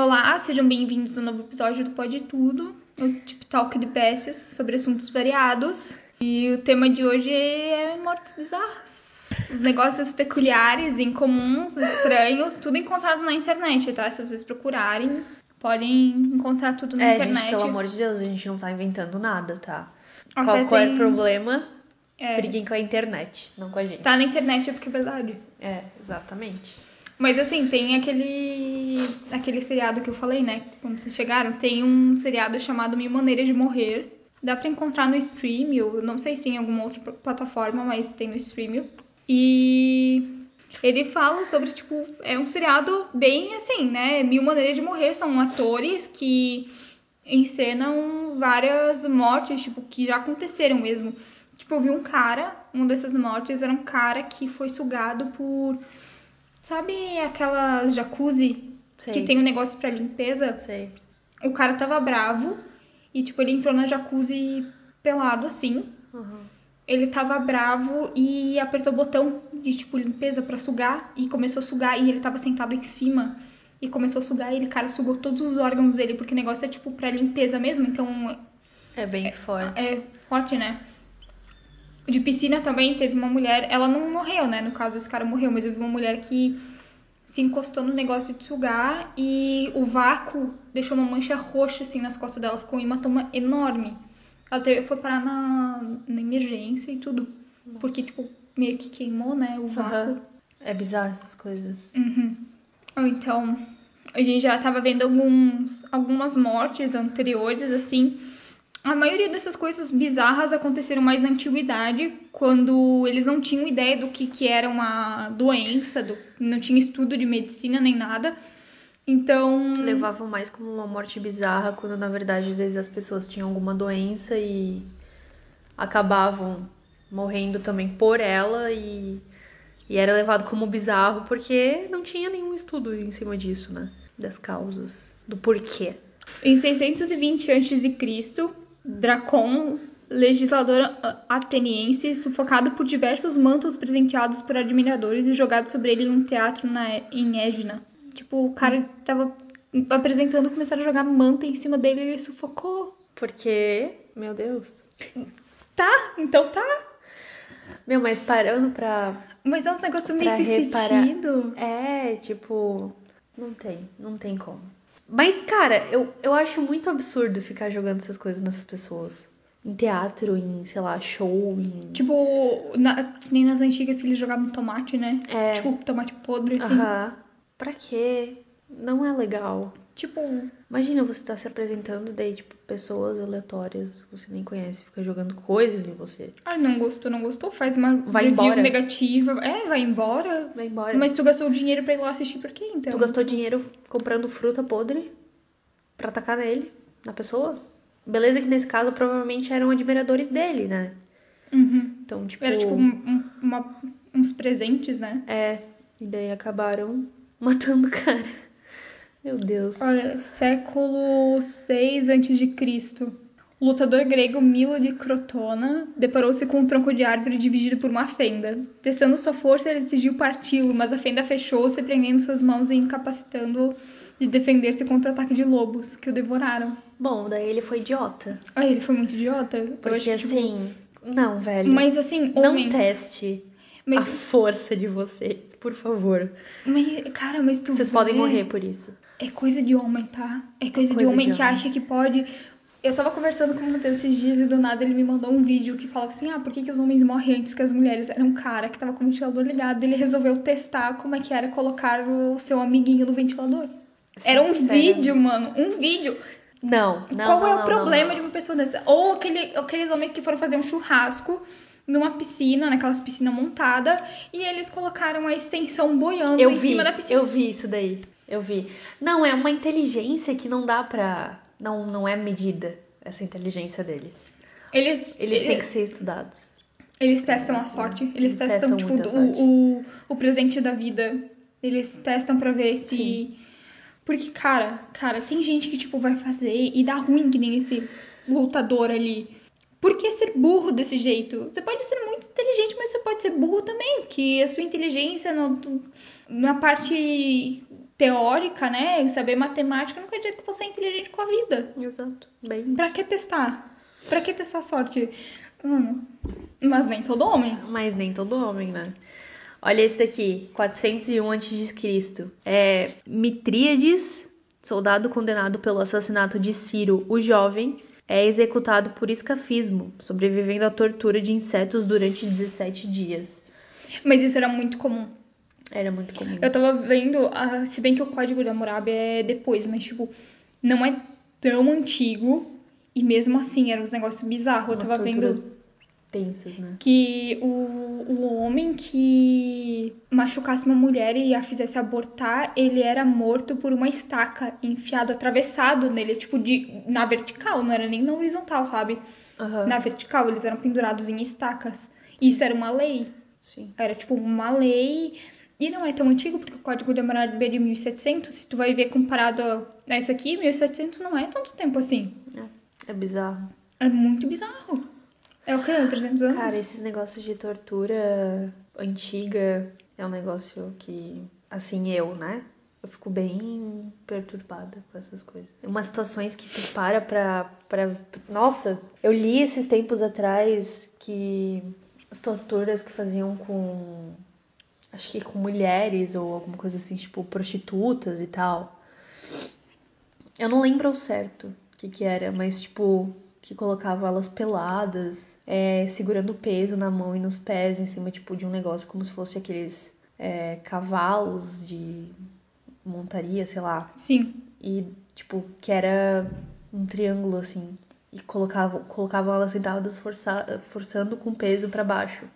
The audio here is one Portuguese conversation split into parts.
Olá, sejam bem-vindos a um novo episódio do Pode Tudo, o Tip Talk de Bestes sobre assuntos variados. E o tema de hoje é mortes bizarras. Os negócios peculiares, incomuns, estranhos, tudo encontrado na internet, tá? Se vocês procurarem, podem encontrar tudo na é, internet. gente, pelo amor de Deus, a gente não tá inventando nada, tá? Até Qualquer tem- problema, É, briguem com a internet, não com a gente. tá na internet é porque é verdade. É, exatamente. Mas assim, tem aquele aquele seriado que eu falei, né? Quando vocês chegaram, tem um seriado chamado Mil Maneiras de Morrer. Dá pra encontrar no Stream, eu não sei se em alguma outra pl- plataforma, mas tem no Stream. E ele fala sobre, tipo, é um seriado bem assim, né? Mil Maneiras de Morrer são atores que encenam várias mortes, tipo, que já aconteceram mesmo. Tipo, eu vi um cara, uma dessas mortes era um cara que foi sugado por Sabe aquelas jacuzzi Sei. que tem um negócio pra limpeza? Sei. O cara tava bravo e, tipo, ele entrou na jacuzzi pelado assim. Uhum. Ele tava bravo e apertou o botão de, tipo, limpeza pra sugar e começou a sugar e ele tava sentado em cima e começou a sugar e ele, cara, sugou todos os órgãos dele porque o negócio é, tipo, pra limpeza mesmo, então É bem forte. é forte, né? De piscina também teve uma mulher, ela não morreu, né? No caso, esse cara morreu, mas vi uma mulher que se encostou no negócio de sugar e o vácuo deixou uma mancha roxa assim nas costas dela, ficou um hematoma enorme. Ela teve, foi parar na, na emergência e tudo. Porque, tipo, meio que queimou, né? O vácuo. Aham. É bizarro essas coisas. Uhum. Então, a gente já tava vendo alguns, algumas mortes anteriores, assim. A maioria dessas coisas bizarras aconteceram mais na antiguidade, quando eles não tinham ideia do que, que era uma doença, do, não tinha estudo de medicina nem nada. Então. Levavam mais como uma morte bizarra, quando na verdade às vezes as pessoas tinham alguma doença e acabavam morrendo também por ela e, e era levado como bizarro porque não tinha nenhum estudo em cima disso, né? Das causas, do porquê. Em 620 a.C., Dracon, legislador ateniense, sufocado por diversos mantos presenteados por admiradores e jogado sobre ele em um teatro na, em Égina. Tipo, o cara tava apresentando, começaram a jogar manta em cima dele e ele sufocou. Porque, meu Deus. Tá, então tá. Meu, mas parando pra. Mas é um negócio meio sem reparar. sentido. É, tipo. Não tem, não tem como. Mas, cara, eu, eu acho muito absurdo ficar jogando essas coisas nessas pessoas. Em teatro, em, sei lá, show, em. Tipo, na- que nem nas antigas que eles jogavam tomate, né? É. Tipo, tomate podre, assim. Aham. Pra quê? Não é legal. Tipo, Imagina você tá se apresentando, daí, tipo, pessoas aleatórias que você nem conhece, fica jogando coisas em você. ai, não gostou, não gostou, faz uma Vai review embora. negativa. É, vai embora. Vai embora. Mas tu gastou dinheiro pra ir lá assistir por quê, então? Tu gastou dinheiro comprando fruta podre pra atacar nele, na pessoa? Beleza que nesse caso provavelmente eram admiradores dele, né? Uhum. Então, tipo. Era tipo um- um- uma- uns presentes, né? É. E daí acabaram matando o cara. Meu Deus. Olha, século 6 a.C. O lutador grego Milo de Crotona deparou-se com um tronco de árvore dividido por uma fenda. Testando sua força, ele decidiu parti-lo, mas a fenda fechou-se, prendendo suas mãos e incapacitando-o de defender-se contra o ataque de lobos, que o devoraram. Bom, daí ele foi idiota. Ah, ele foi muito idiota. Porque acho tipo, assim. Não, velho. Mas assim, não homens... teste Mas, a força de vocês, por favor. mas, cara, mas tu Vocês vê- podem morrer por isso. É coisa de homem, tá? É coisa, de coisa homem de que homem. acha que pode. Eu tava conversando com o Matheus esses dias e do nada ele me mandou um vídeo que falava assim: ah, por que, que os homens morrem antes que as mulheres? Era um cara que tava com o ventilador ligado e ele resolveu testar como é que era colocar o seu amiguinho no ventilador. Era um vídeo, mano, um vídeo. Não, não. Qual não, é o não, problema não, de uma pessoa dessa? Ou aquele, aqueles homens que foram fazer um churrasco numa piscina, naquelas piscinas montada, e eles colocaram a extensão boiando Eu em vi, cima da piscina. eu vi isso daí. Eu vi. Não, é uma inteligência que não dá pra. Não, não é medida essa inteligência deles. Eles, Eles têm que ser estudados. Eles testam a sorte. Eles, Eles testam, testam tipo, o, o, o presente da vida. Eles testam pra ver se. Sim. Porque, cara, cara, tem gente que, tipo, vai fazer e dá ruim que nem esse lutador ali. Por que ser burro desse jeito? Você pode ser muito inteligente, mas você pode ser burro também. Que a sua inteligência no- na parte teórica, né? Saber matemática não quer dizer que você é inteligente com a vida. Exato. Bem Pra que testar? Pra que testar a sorte? Hum, mas nem todo homem. Mas nem todo homem, né? Olha esse daqui, 401 a.C. É Mitríades, soldado condenado pelo assassinato de Ciro, o jovem, é executado por escafismo, sobrevivendo à tortura de insetos durante 17 dias. Mas isso era muito comum. Era muito comum. Eu tava vendo, ah, se bem que o código da Hammurabi é depois, mas tipo, não é tão antigo e mesmo assim eram uns negócios bizarros. Eu tava vendo tensas, né? que o, o homem que machucasse uma mulher e a fizesse abortar, ele era morto por uma estaca enfiado, atravessado nele, tipo, de, na vertical, não era nem na horizontal, sabe? Aham. Na vertical, eles eram pendurados em estacas. Isso era uma lei. Sim. Era tipo uma lei. E não é tão antigo, porque o Código de Hammurabi é de 1700. Se tu vai ver comparado a isso aqui, 1700 não é tanto tempo assim. É bizarro. É muito bizarro. É o quê? 300 anos? Cara, esses negócios de tortura antiga é um negócio que, assim, eu, né? Eu fico bem perturbada com essas coisas. Umas situações que tu para pra, pra. Nossa, eu li esses tempos atrás que as torturas que faziam com. Acho que com mulheres ou alguma coisa assim, tipo prostitutas e tal. Eu não lembro ao certo o que que era, mas tipo, que colocava elas peladas, é, segurando peso na mão e nos pés, em cima tipo de um negócio como se fosse aqueles é, cavalos de montaria, sei lá. Sim. E tipo, que era um triângulo assim. E colocavam, colocavam elas sentadas força, forçando com peso pra baixo.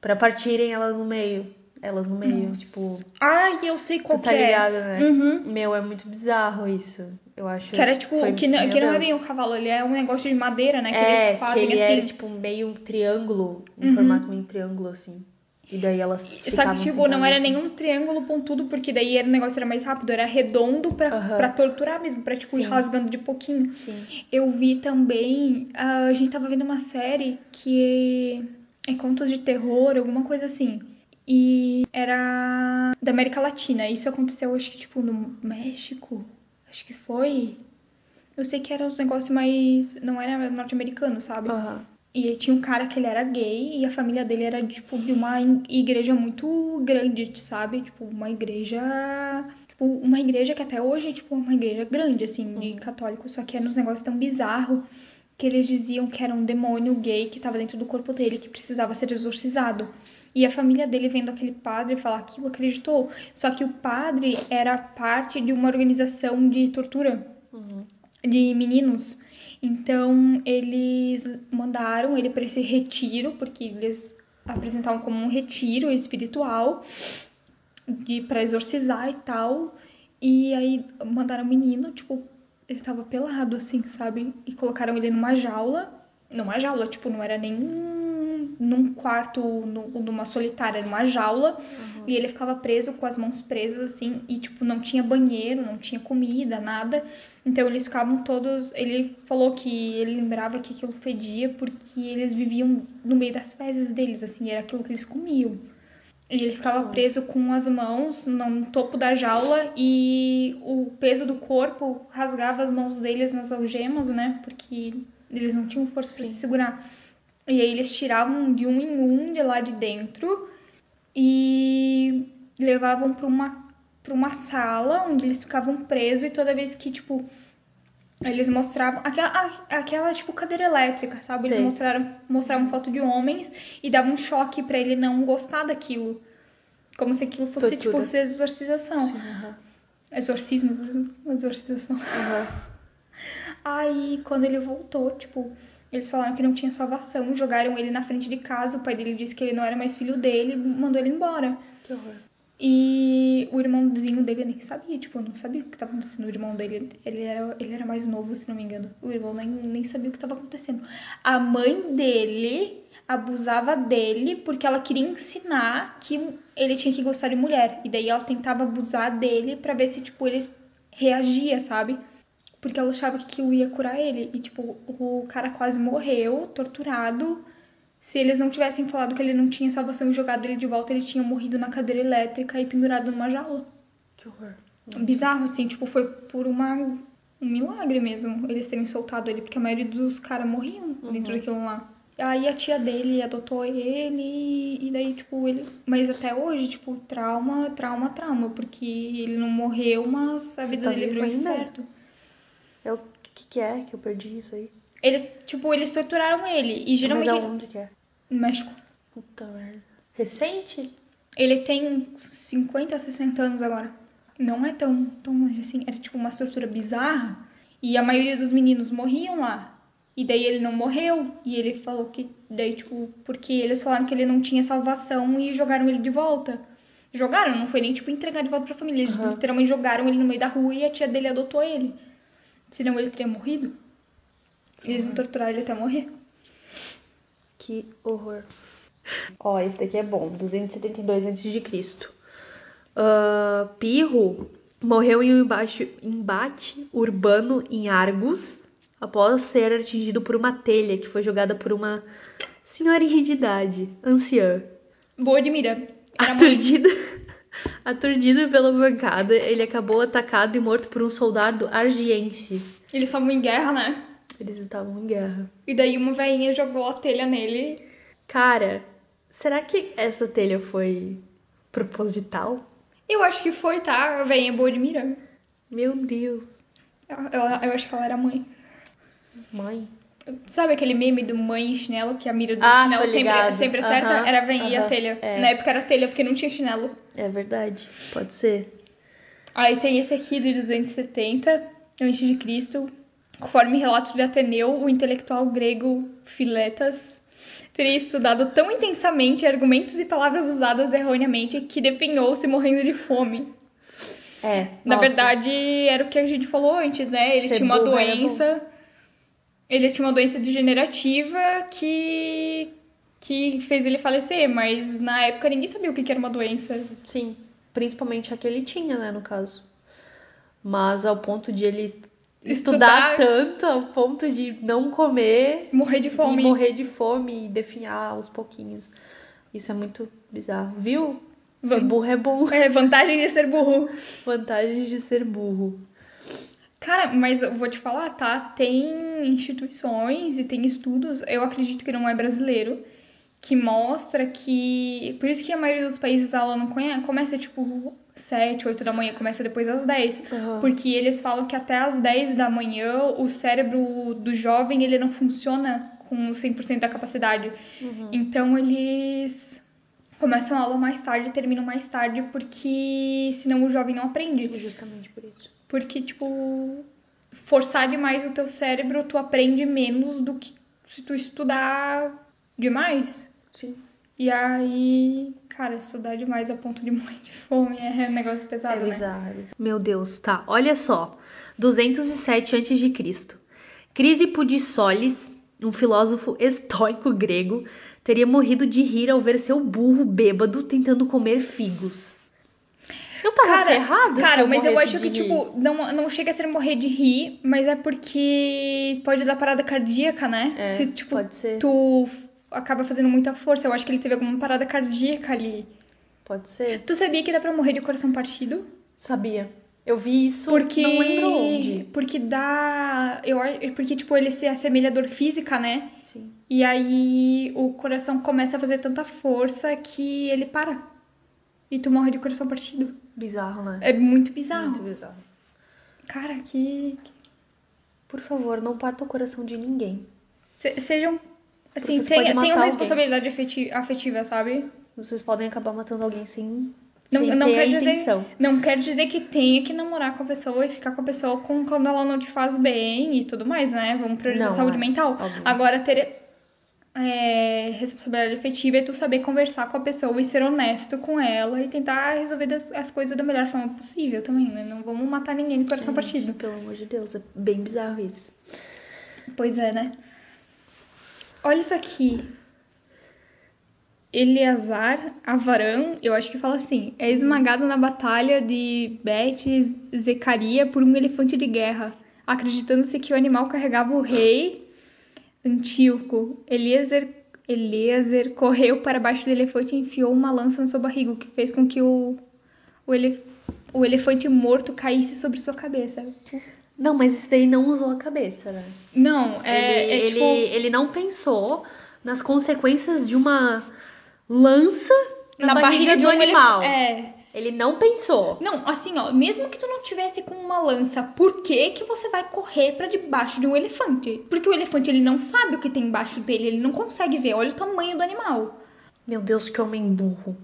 Pra partirem elas no meio. Elas no meio, Nossa. tipo. Ai, eu sei qual Tu tá que é. ligada, né? Uhum. Meu, é muito bizarro isso. Eu acho. Que era tipo, foi- que, não, que não é bem o cavalo, ele é um negócio de madeira, né? Que é, eles fazem que ele assim. era tipo meio um triângulo, um Uhum. formato meio triângulo assim. E daí elas. Só que, tipo, não era assim. nenhum triângulo pontudo, porque daí era, o negócio era mais rápido, era redondo pra, Aham. pra torturar mesmo, pra, tipo, ir Sim. rasgando de pouquinho. Sim. Eu vi também, ah, a gente tava vendo uma série que é contos de terror, alguma coisa assim. E era da América Latina. Isso aconteceu, acho que, tipo, no México. Acho que foi. Eu sei que era uns negócios mais. Não era norte-americano, sabe? Aham. E tinha um cara que ele era gay e a família dele era, tipo, de uma igreja muito grande, sabe? Tipo, uma igreja. Tipo, uma igreja que até hoje, tipo, é uma igreja grande, assim, de católicos, só que era uns negócios tão bizarros que eles diziam que era um demônio gay que estava dentro do corpo dele que precisava ser exorcizado. E a família dele vendo aquele padre falar aquilo acreditou. Só que o padre era parte de uma organização de tortura Uhum. de meninos. Então eles mandaram ele para esse retiro, porque eles apresentavam como um retiro espiritual de para exorcizar e tal. E aí mandaram o menino, tipo, ele tava pelado assim, sabe? E colocaram ele numa jaula, numa jaula, tipo, não era nem num quarto, nu- numa solitária, numa jaula. E ele ficava preso com as mãos presas assim, e tipo, não tinha banheiro, não tinha comida, nada. Então eles ficavam todos. Ele falou que ele lembrava que aquilo fedia porque eles viviam no meio das fezes deles, assim, era aquilo que eles comiam. E ele ficava preso com as mãos no topo da jaula e o peso do corpo rasgava as mãos deles nas algemas, né? Porque eles não tinham força para se segurar. E aí eles tiravam de um em um de lá de dentro e levavam para uma para uma sala onde eles ficavam presos e toda vez que tipo eles mostravam aquela, aquela tipo cadeira elétrica, sabe? Eles mostraram mostravam foto de homens e davam um choque para ele não gostar daquilo. Como se aquilo fosse Tortura. tipo ser exorcização. Sim, aham. Exorcismo, por exemplo, exorcização. Aham. Aí, quando ele voltou, tipo, eles falaram que não tinha salvação, jogaram ele na frente de casa, o pai dele disse que ele não era mais filho dele, mandou ele embora. Que horror. E o irmãozinho dele nem sabia, tipo, não sabia o que estava acontecendo. O irmão dele, ele era, ele era mais novo, se não me engano. O irmão nem, nem sabia o que estava acontecendo. A mãe dele abusava dele porque ela queria ensinar que ele tinha que gostar de mulher. E daí ela tentava abusar dele pra ver se, tipo, ele reagia, sabe? Porque ela achava que aquilo ia curar ele. E, tipo, o cara quase morreu, torturado. Se eles não tivessem falado que ele não tinha salvação e jogado ele de volta, ele tinha morrido na cadeira elétrica e pendurado numa jaula. Que horror. Bizarro, assim, tipo, foi por uma, um milagre mesmo eles terem soltado ele, porque a maioria dos caras morriam dentro daquilo lá. Aí a tia dele adotou ele e daí, tipo, ele. Mas até hoje, tipo, trauma, trauma, trauma, porque ele não morreu, mas a Você vida tá dele ainda? inferno. Que, é que eu perdi isso aí? Ele, tipo, eles torturaram ele. E geralmente. Mas ele- aonde que é? No México. Puta merda. Recente? Ele tem 50, 60 anos agora. Não é tão, tão longe assim. Era tipo uma estrutura bizarra. E a maioria dos meninos morriam lá. E daí ele não morreu. E ele falou que. Daí, tipo, porque eles falaram que ele não tinha salvação e jogaram ele de volta. Jogaram, não foi nem tipo entregar de volta pra família. Eles Aham. literalmente jogaram ele no meio da rua e a tia dele adotou ele. Senão ele teria morrido. Eles iam torturar ele até morrer. Que horror. Ó, esse daqui é bom. 272 a.C. Ah, Pirro morreu em um embate, embate urbano em Argos após ser atingido por uma telha que foi jogada por uma senhorinha de idade, anciã. Boa de mira. Era mãe. Aturdido, aturdido pela bancada, ele acabou atacado e morto por um soldado argiense. Eles estavam em guerra, né? Eles estavam em guerra. E daí uma velhinha jogou a telha nele. Cara, será que essa telha foi proposital? Eu acho que foi, tá? A velhinha boa de mira. Meu Deus. Eu, eu, eu acho que ela era mãe. Mãe. Sabe aquele meme do mãe e chinelo, que a mira do Ah, chinelo sempre, sempre acerta? Era a velhinha e a telha. é. Na época era telha, porque não tinha chinelo. É verdade. Pode ser. Aí tem esse aqui de 270 a.C., conforme relatos de Ateneu, o intelectual grego Filetas teria estudado tão intensamente argumentos e palavras usadas erroneamente que definhou-se morrendo de fome. É. Na nossa. verdade, era o que a gente falou antes, né? Ele Ser tinha uma doença. Ele tinha uma doença degenerativa que. que fez ele falecer, mas na época ninguém sabia o que era uma doença. Sim. Principalmente a que ele tinha, né, no caso. Mas ao ponto de ele est- estudar, Estudar- tanto, ao ponto de não comer Morrer de fome. e morrer de fome e definhar aos pouquinhos. Isso é muito bizarro. Viu? Ser burro é bom. É, vantagem de ser burro. Vantagens de ser burro. Cara, mas eu vou te falar, tá? Tem instituições e tem estudos, eu acredito que não é brasileiro, que mostra que. Por isso que a maioria dos países a aula não conhe- começa tipo 7, 8 da manhã, começa depois das 10. Aham. Porque eles falam que até as 10 da manhã o cérebro do jovem ele não funciona com 100% da capacidade. Uhum. Então eles começam a aula mais tarde e terminam mais tarde porque senão o jovem não aprende. Justamente por isso. Porque, tipo, forçar demais o teu cérebro, tu aprende menos do que se tu estudar demais. Sim. E aí, cara, estudar demais a ponto de morrer de fome é um negócio É pesado, né? é bizarro. Meu Deus, tá. Olha só. 207 a.C. Crisipo de Solis, um filósofo estoico grego, teria morrido de rir ao ver seu burro bêbado tentando comer figos. Eu tava Cara, ferrada Cara, mas eu acho que, rir. tipo, não, não chega a ser morrer de rir, mas é porque pode dar parada cardíaca, né? É, Se, tipo, pode ser. tu acaba fazendo muita força. Eu acho que ele teve alguma parada cardíaca ali. Pode ser. Tu sabia que dá pra morrer de coração partido? Sabia. Eu vi isso, Porque. não lembro onde. Porque dá. Eu, porque, tipo, ele se assemelha à dor física, né? Sim. E aí o coração começa a fazer tanta força que ele para. E tu morre de coração partido. Bizarro, né? É muito bizarro. Muito bizarro. Cara, que. Por favor, não parta o coração de ninguém. se- sejam. Assim, pode tenham, alguém. responsabilidade afeti- afetiva, sabe? Vocês podem acabar matando alguém sem, Não, sem não ter quer a dizer. intenção. Não quer dizer que tenha que namorar com a pessoa e ficar com a pessoa com, quando ela não te faz bem e tudo mais, né? Vamos priorizar Não, a saúde é, mental. óbvio. Agora, ter é, responsabilidade afetiva é tu saber conversar com a pessoa e ser honesto com ela e tentar resolver das- as coisas da melhor forma possível também, né? Não vamos matar ninguém de coração Gente, partido. Pelo amor de Deus, é bem bizarro isso. Pois é, né? Olha isso aqui. Eleazar Avaram, eu acho que fala assim, é esmagado na batalha de Bet Zecaria por um elefante de guerra, acreditando-se que o animal carregava o rei Antíoco. Eliezer, Eliezer correu para baixo do elefante e enfiou uma lança na sua barriga, o que fez com que o, o ele, o elefante morto caísse sobre sua cabeça. Não, mas esse daí não usou a cabeça, né? Não, é, ele, é ele, tipo. ele não pensou nas consequências de uma lança na, barriga, do um animal. elef- É. Ele não pensou. Não, assim, ó, mesmo que tu não tivesse com uma lança, por que que você vai correr pra debaixo de um elefante? Porque o elefante ele não sabe o que tem embaixo dele, ele não consegue ver. Olha o tamanho do animal. Meu Deus, que homem burro.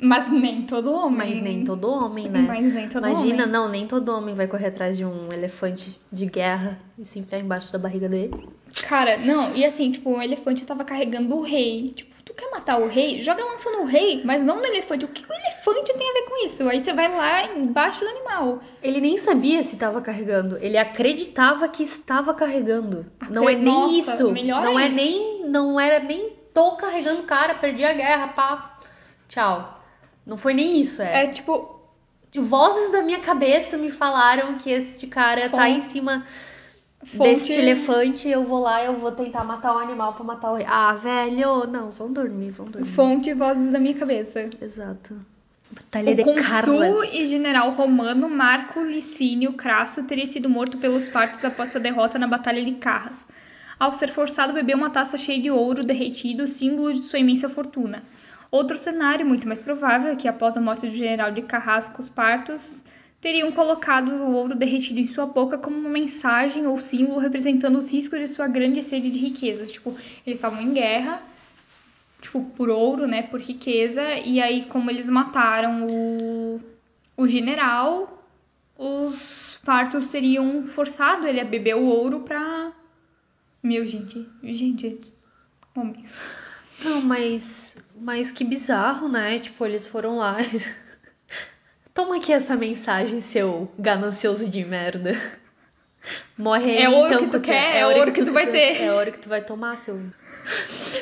Mas nem todo homem. Mas nem todo homem, né? Mas nem todo Imagina, homem. não, nem todo homem vai correr atrás de um elefante de guerra e se enfiar embaixo da barriga dele. Cara, não, e assim, tipo, o elefante tava carregando o rei. Tipo, quer matar o rei? Joga a lança no rei, mas não no elefante. O que o elefante tem a ver com isso? Aí você vai lá embaixo do animal. Ele nem sabia se estava carregando, ele acreditava que estava carregando. Não é Acre- nem Nossa, isso. Não é nem, não era nem tô carregando o cara, perdi a guerra, pá. Tchau. Não foi nem isso, é. É tipo, Vozes da minha cabeça me falaram que este cara tá em cima fonte. deste elefante, eu vou lá, eu vou tentar matar o animal pra matar o rei. Ah, velho, não, vão dormir, vão dormir. Fonte vozes da minha cabeça. Exato. Batalha O de consul Carla. e general romano Marco Licínio Crasso teria sido morto pelos partos após sua derrota na Batalha de Carras. Ao ser forçado a beber uma taça cheia de ouro derretido, símbolo de sua imensa fortuna. Outro cenário, muito mais provável, é que após a morte do general de Carrasco, os partos teriam colocado o ouro derretido em sua boca como uma mensagem ou símbolo representando os riscos de sua grande sede de riquezas. Tipo, eles estavam em guerra, tipo, por ouro, né, por riqueza, e aí como eles mataram o, o general, os partos teriam forçado ele a beber o ouro pra... Meu, gente, gente, homens. Não, mas, mas que bizarro, né? Tipo, eles foram lá. Toma aqui essa mensagem, seu ganancioso de merda. Morre aí, É ouro então, que tu quer, é ouro que tu vai ter. É ouro que tu vai tomar, seu.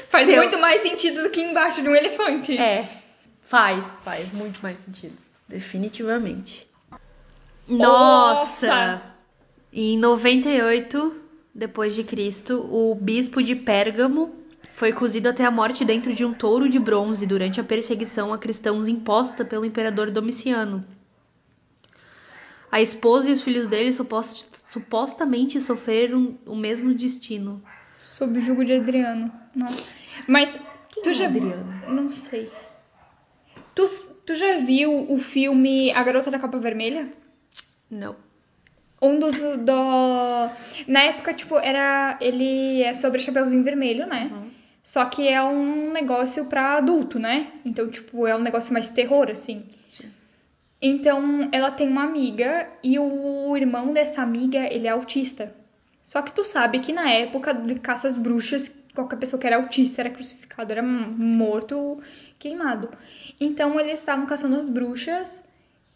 Faz Seu- muito mais sentido do que embaixo de um elefante. É, faz, faz muito mais sentido. Definitivamente. Nossa! Nossa! Em 98 depois de Cristo, o bispo de Pérgamo foi cozido até a morte dentro de um touro de bronze durante a perseguição a cristãos imposta pelo imperador Domiciano. A esposa e os filhos dele supos- supostamente sofreram o mesmo destino. Sob o jugo de Adriano. Nossa. Mas tu é já Adriano? Não sei. Tu, tu já viu o filme A Garota da Capa Vermelha? Não. Um dos do na época tipo era ele é sobre Chapeuzinho Vermelho, né? Uhum. Só que é um negócio pra adulto, né? Então tipo é um negócio mais terror assim. Sim. Então ela tem uma amiga e o irmão dessa amiga ele é autista. Só que tu sabe que na época de caça às bruxas qualquer pessoa que era autista era crucificado, era morto, queimado. Então eles estavam caçando as bruxas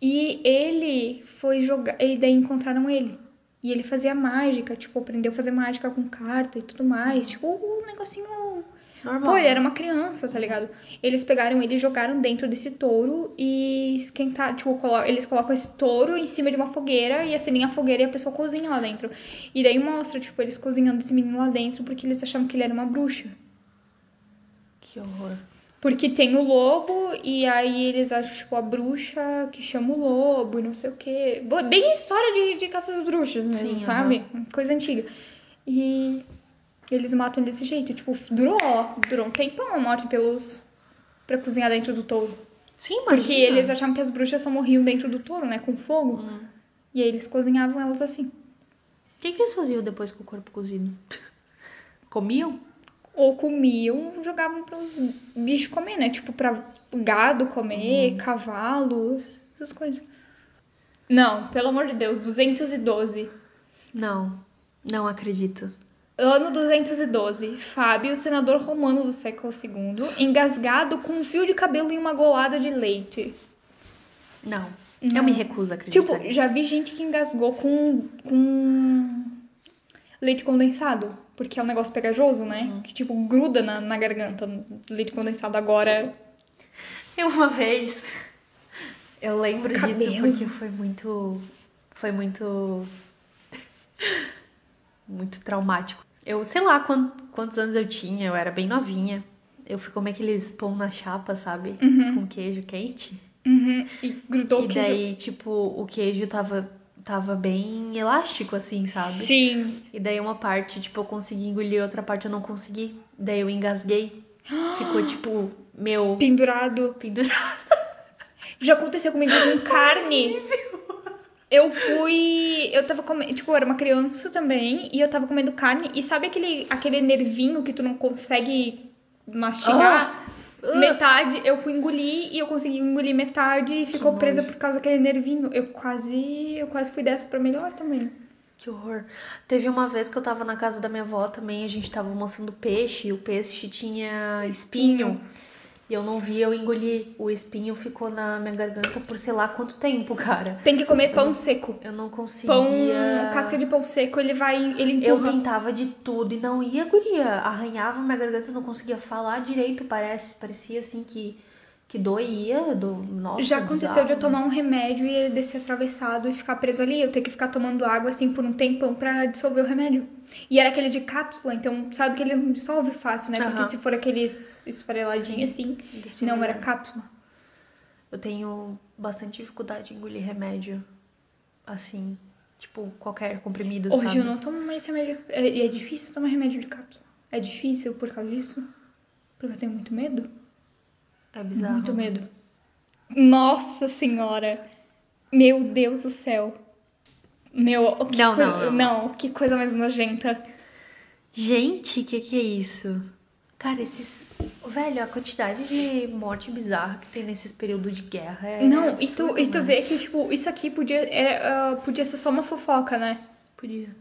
e ele foi jogar. E daí encontraram ele. E ele fazia mágica, tipo, aprendeu a fazer mágica com carta e tudo mais. Tipo, um negocinho. Normal. Pô, ele era uma criança, tá ligado? Eles pegaram ele e jogaram dentro desse touro e esquentaram. Tipo, colo- eles colocam esse touro em cima de uma fogueira e acendem a fogueira e a pessoa cozinha lá dentro. E daí mostra, tipo, eles cozinhando esse menino lá dentro porque eles achavam que ele era uma bruxa. Que horror. Porque tem o lobo e aí eles acham, tipo, a bruxa que chama o lobo e não sei o quê. Bem história de, de caça às bruxas mesmo, Sim, sabe? Coisa antiga. E eles matam desse jeito. Tipo, durou, durou um tempão a morte pelos... pra cozinhar dentro do touro. Sim, imagina. Porque eles achavam que as bruxas só morriam dentro do touro, né? Com fogo. Hum. E aí eles cozinhavam elas assim. O que, que eles faziam depois com o corpo cozido? Comiam? Ou comiam, jogavam pros bichos comer, né? Tipo, pra gado comer, cavalos, essas coisas. Não, pelo amor de Deus, 212. Não, não acredito. Ano 212. Fábio, senador romano do século II, engasgado com um fio de cabelo e uma golada de leite. Não. Não. Eu me recuso a acreditar. Tipo, já vi gente que engasgou com, com leite condensado. Porque é um negócio pegajoso, né? Que, tipo, gruda na, na garganta. Leite condensado agora. Eu uma vez. Eu lembro disso Cabelo. porque foi muito. Foi muito. Muito traumático. Eu sei lá quant- quantos anos eu tinha, eu era bem novinha. Eu fui comer aqueles pão na chapa, sabe? Uhum. Com queijo quente. Uhum. E grudou e o queijo. daí, tipo, o queijo tava, tava bem elástico, assim, sabe? Sim. E daí uma parte, tipo, eu consegui engolir, outra parte eu não consegui. Daí eu engasguei. Ficou, tipo, meu Pendurado. pendurado. Já aconteceu comigo com carne. Eu fui. Eu tava comendo. Tipo, eu era uma criança também. E eu tava comendo carne. E sabe aquele, aquele nervinho que tu não consegue mastigar? Ah! Metade, eu fui engolir e eu consegui engolir metade e ficou nojo. presa por causa daquele nervinho. Eu quase. Eu quase fui dessa pra melhor também. Que horror. Teve uma vez que eu tava na casa da minha avó também, a gente tava almoçando peixe, e o peixe tinha espinho. E eu não vi, eu engoli. O espinho ficou na minha garganta por sei lá quanto tempo, cara. Tem que comer pão seco. Eu não conseguia. Pão, casca de pão seco, ele vai. Ele Eu tentava de tudo e não ia, guria. Arranhava minha garganta, eu não conseguia falar direito, parece. Parecia assim que, que doía. Do... Nossa, Já aconteceu de eu bizarro. tomar um remédio e ele descer atravessado e ficar preso ali. Eu ter que ficar tomando água assim por um tempão pra dissolver o remédio. E era aquele de cápsula, então sabe que ele não dissolve fácil, né? Porque Aham. se for aqueles esfareladinhos assim, não era cápsula. Eu tenho bastante dificuldade em engolir remédio. Assim, tipo, qualquer comprimido, Hoje sabe? eu não tomo mais remédio. É, e é difícil tomar remédio de cápsula. É difícil por causa disso. Porque eu tenho muito medo. É bizarro. Muito medo. Nossa senhora! Meu Deus do céu! Meu, que Não, coisa... não, não. que coisa mais nojenta. Gente, que que é isso? Cara, esses. Velho, a quantidade de morte bizarra que tem nesses períodos de guerra é. Não, e tu, e tu né? vê que, tipo, isso aqui podia, era, ah, podia ser só uma fofoca, né? Podia.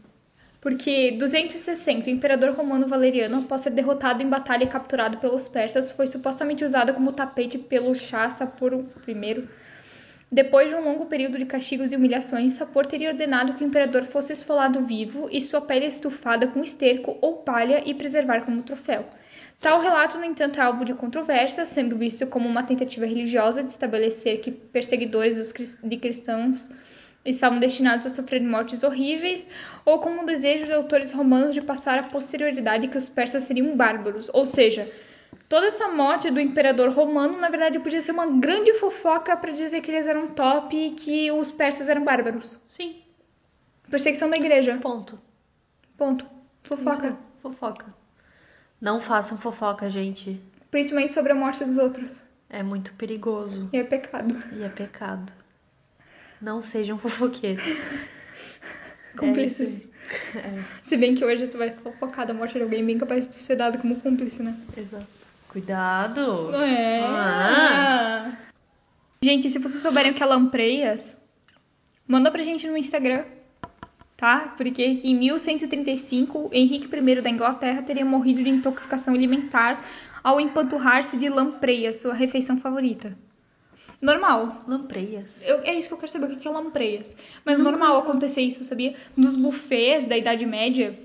Porque 260, o imperador romano Valeriano, após ser derrotado em batalha e capturado pelos persas, foi supostamente usado como tapete pelo Shah Sapor I. Depois de um longo período de castigos e humilhações, Sapor teria ordenado que o imperador fosse esfolado vivo e sua pele estufada com esterco ou palha e preservar como troféu. Tal relato, no entanto, é alvo de controvérsia, sendo visto como uma tentativa religiosa de estabelecer que perseguidores de cristãos estavam destinados a sofrer mortes horríveis, ou como um desejo de autores romanos de passar à posterioridade que os persas seriam bárbaros. Ou seja, toda essa morte do imperador romano, na verdade, podia ser uma grande fofoca para dizer que eles eram top e que os persas eram bárbaros. Sim. Perseguição da igreja. Ponto. Ponto. Fofoca. Aí, Fofoca. Não façam fofoca, gente. Principalmente sobre a morte dos outros. É muito perigoso. E é pecado. E é pecado. Não sejam fofoqueiros. Cúmplices. É, Se bem que hoje tu vai fofocar da morte de alguém bem capaz de ser dado como cúmplice, né? exato. Cuidado. É. Ah. Gente, se vocês souberem o que é lampreias, manda pra gente no Instagram, tá? Porque em 1135, Henrique I da Inglaterra teria morrido de intoxicação alimentar ao empanturrar-se de lampreia, sua refeição favorita. Normal. Lampreias. Eu- é isso que eu quero saber, o que é lampreias. Mas normal acontecer isso, sabia? Nos buffets da Idade Média,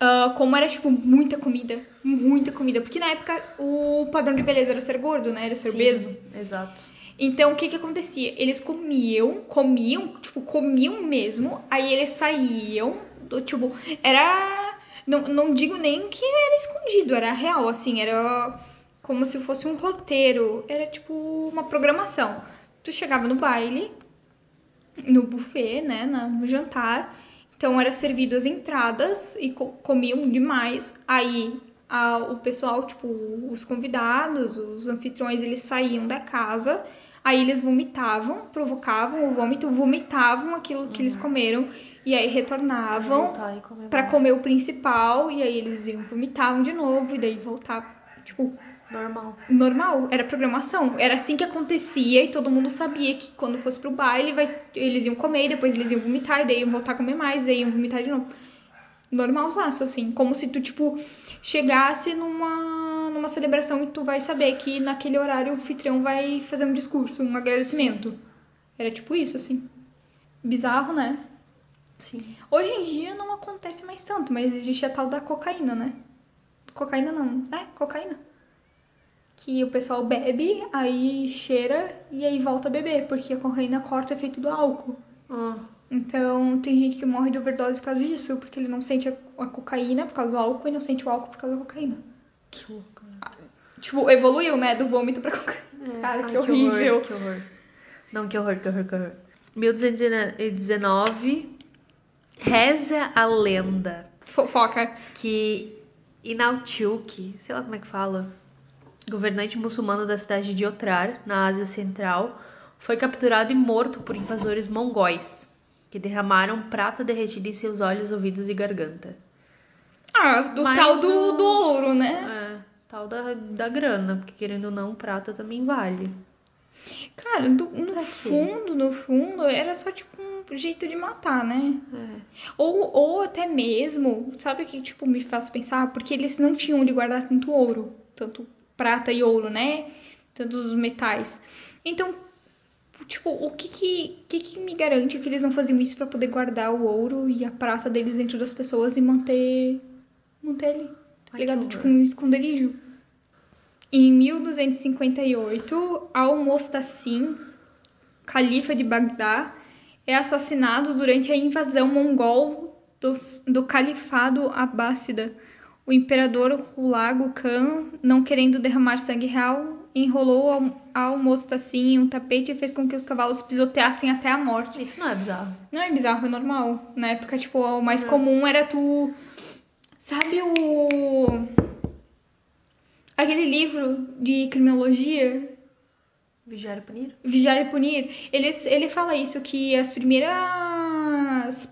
ah, como era, tipo, muita comida, muita comida. Porque na época o padrão de beleza era ser gordo, né? Era ser Sim, obeso. Exato. Então, o que que acontecia? Eles comiam, comiam, tipo, comiam mesmo, aí eles saíam, do, tipo, era... Não, não digo nem que era escondido, era real, assim, era como se fosse um roteiro, era tipo uma programação. Tu chegava no baile, no buffet, né, no jantar, então era servido as entradas e co- comiam demais, aí a- o pessoal, tipo, os convidados, os anfitriões, eles saíam da casa, aí eles vomitavam, provocavam o vômito, vomitavam aquilo que eles comeram e aí retornavam e comer o principal e aí eles iam vomitavam de novo e daí voltar, tipo, Normal. normal, era programação. Era assim que acontecia e todo mundo sabia que quando fosse pro baile, vai, eles iam comer, depois eles iam vomitar, e daí iam voltar a comer mais, e daí iam vomitar de novo. Normalzaço, assim. Como se tu, tipo, chegasse numa, numa celebração e tu vai saber que naquele horário o anfitrião vai fazer um discurso, um agradecimento. Era tipo isso, assim. Bizarro, né? Sim. Hoje em dia não acontece mais tanto, mas existe a tal da cocaína, né? Cocaína não, é cocaína. Que o pessoal bebe, aí cheira e aí volta a beber, porque a cocaína corta o efeito do álcool. Ah, Então tem gente que morre de overdose por causa disso, porque ele não sente a, cocaína por causa do álcool e não sente o álcool por causa da cocaína. que louco. né? Tipo, evoluiu, né? Do vômito pra cocaína. Cara, Ai, que horrível. horror, que horror. Não, que horror, que horror, que horror. 1219, reza a lenda Fofoca. que Inalchuk, sei lá como é que fala, governante muçulmano da cidade de Otrar, na Ásia Central, foi capturado e morto por invasores mongóis, que derramaram prata derretida em seus olhos, ouvidos e garganta. Ah, do Mas tal do, do ouro, né? É, tal da, da grana, porque querendo ou não, prata também vale. Cara, do- no fundo, no fundo, era só tipo um jeito de matar, né? É. Ou, ou até mesmo, sabe o que tipo me faz pensar? Porque eles não tinham onde guardar tanto ouro, tanto prata e ouro, né? Tantos metais. Então, tipo, o que que, que que me garante que eles não faziam isso pra poder guardar o ouro e a prata deles dentro das pessoas e manter manter ali, tá ligado? Tipo um esconderijo. Em 1258, Al-Musta'sim, califa de Bagdá, é assassinado durante a invasão mongol do, do califado Abássida. O imperador Hulagu Khan, não querendo derramar sangue real, enrolou Al- Al-Musta'sim em um tapete e fez com que os cavalos pisoteassem até a morte. Isso não é bizarro. Não é bizarro, é normal. Na época, tipo, o mais comum era tu. Sabe o. Aquele livro de criminologia, Vigiar e punir? Vigiar e Punir? Ele, ele fala isso, que as primeiras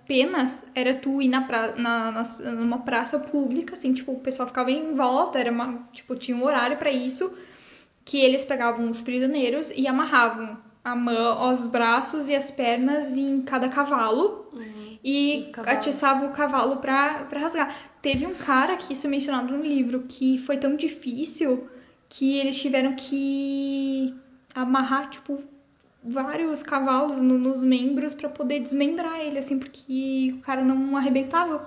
penas era tu ir na pra, na, nas- numa praça pública, assim, tipo, o pessoal ficava em volta, era uma, tipo, tinha um horário pra isso, que eles pegavam os prisioneiros e amarravam a mão, os braços e as pernas em cada cavalo Os e cavalos. atiçava o cavalo pra, pra rasgar. Teve um cara que isso é mencionado no livro, que foi tão difícil que eles tiveram que amarrar, tipo, vários cavalos no- nos membros pra poder desmembrar ele, assim, porque o cara não arrebentava.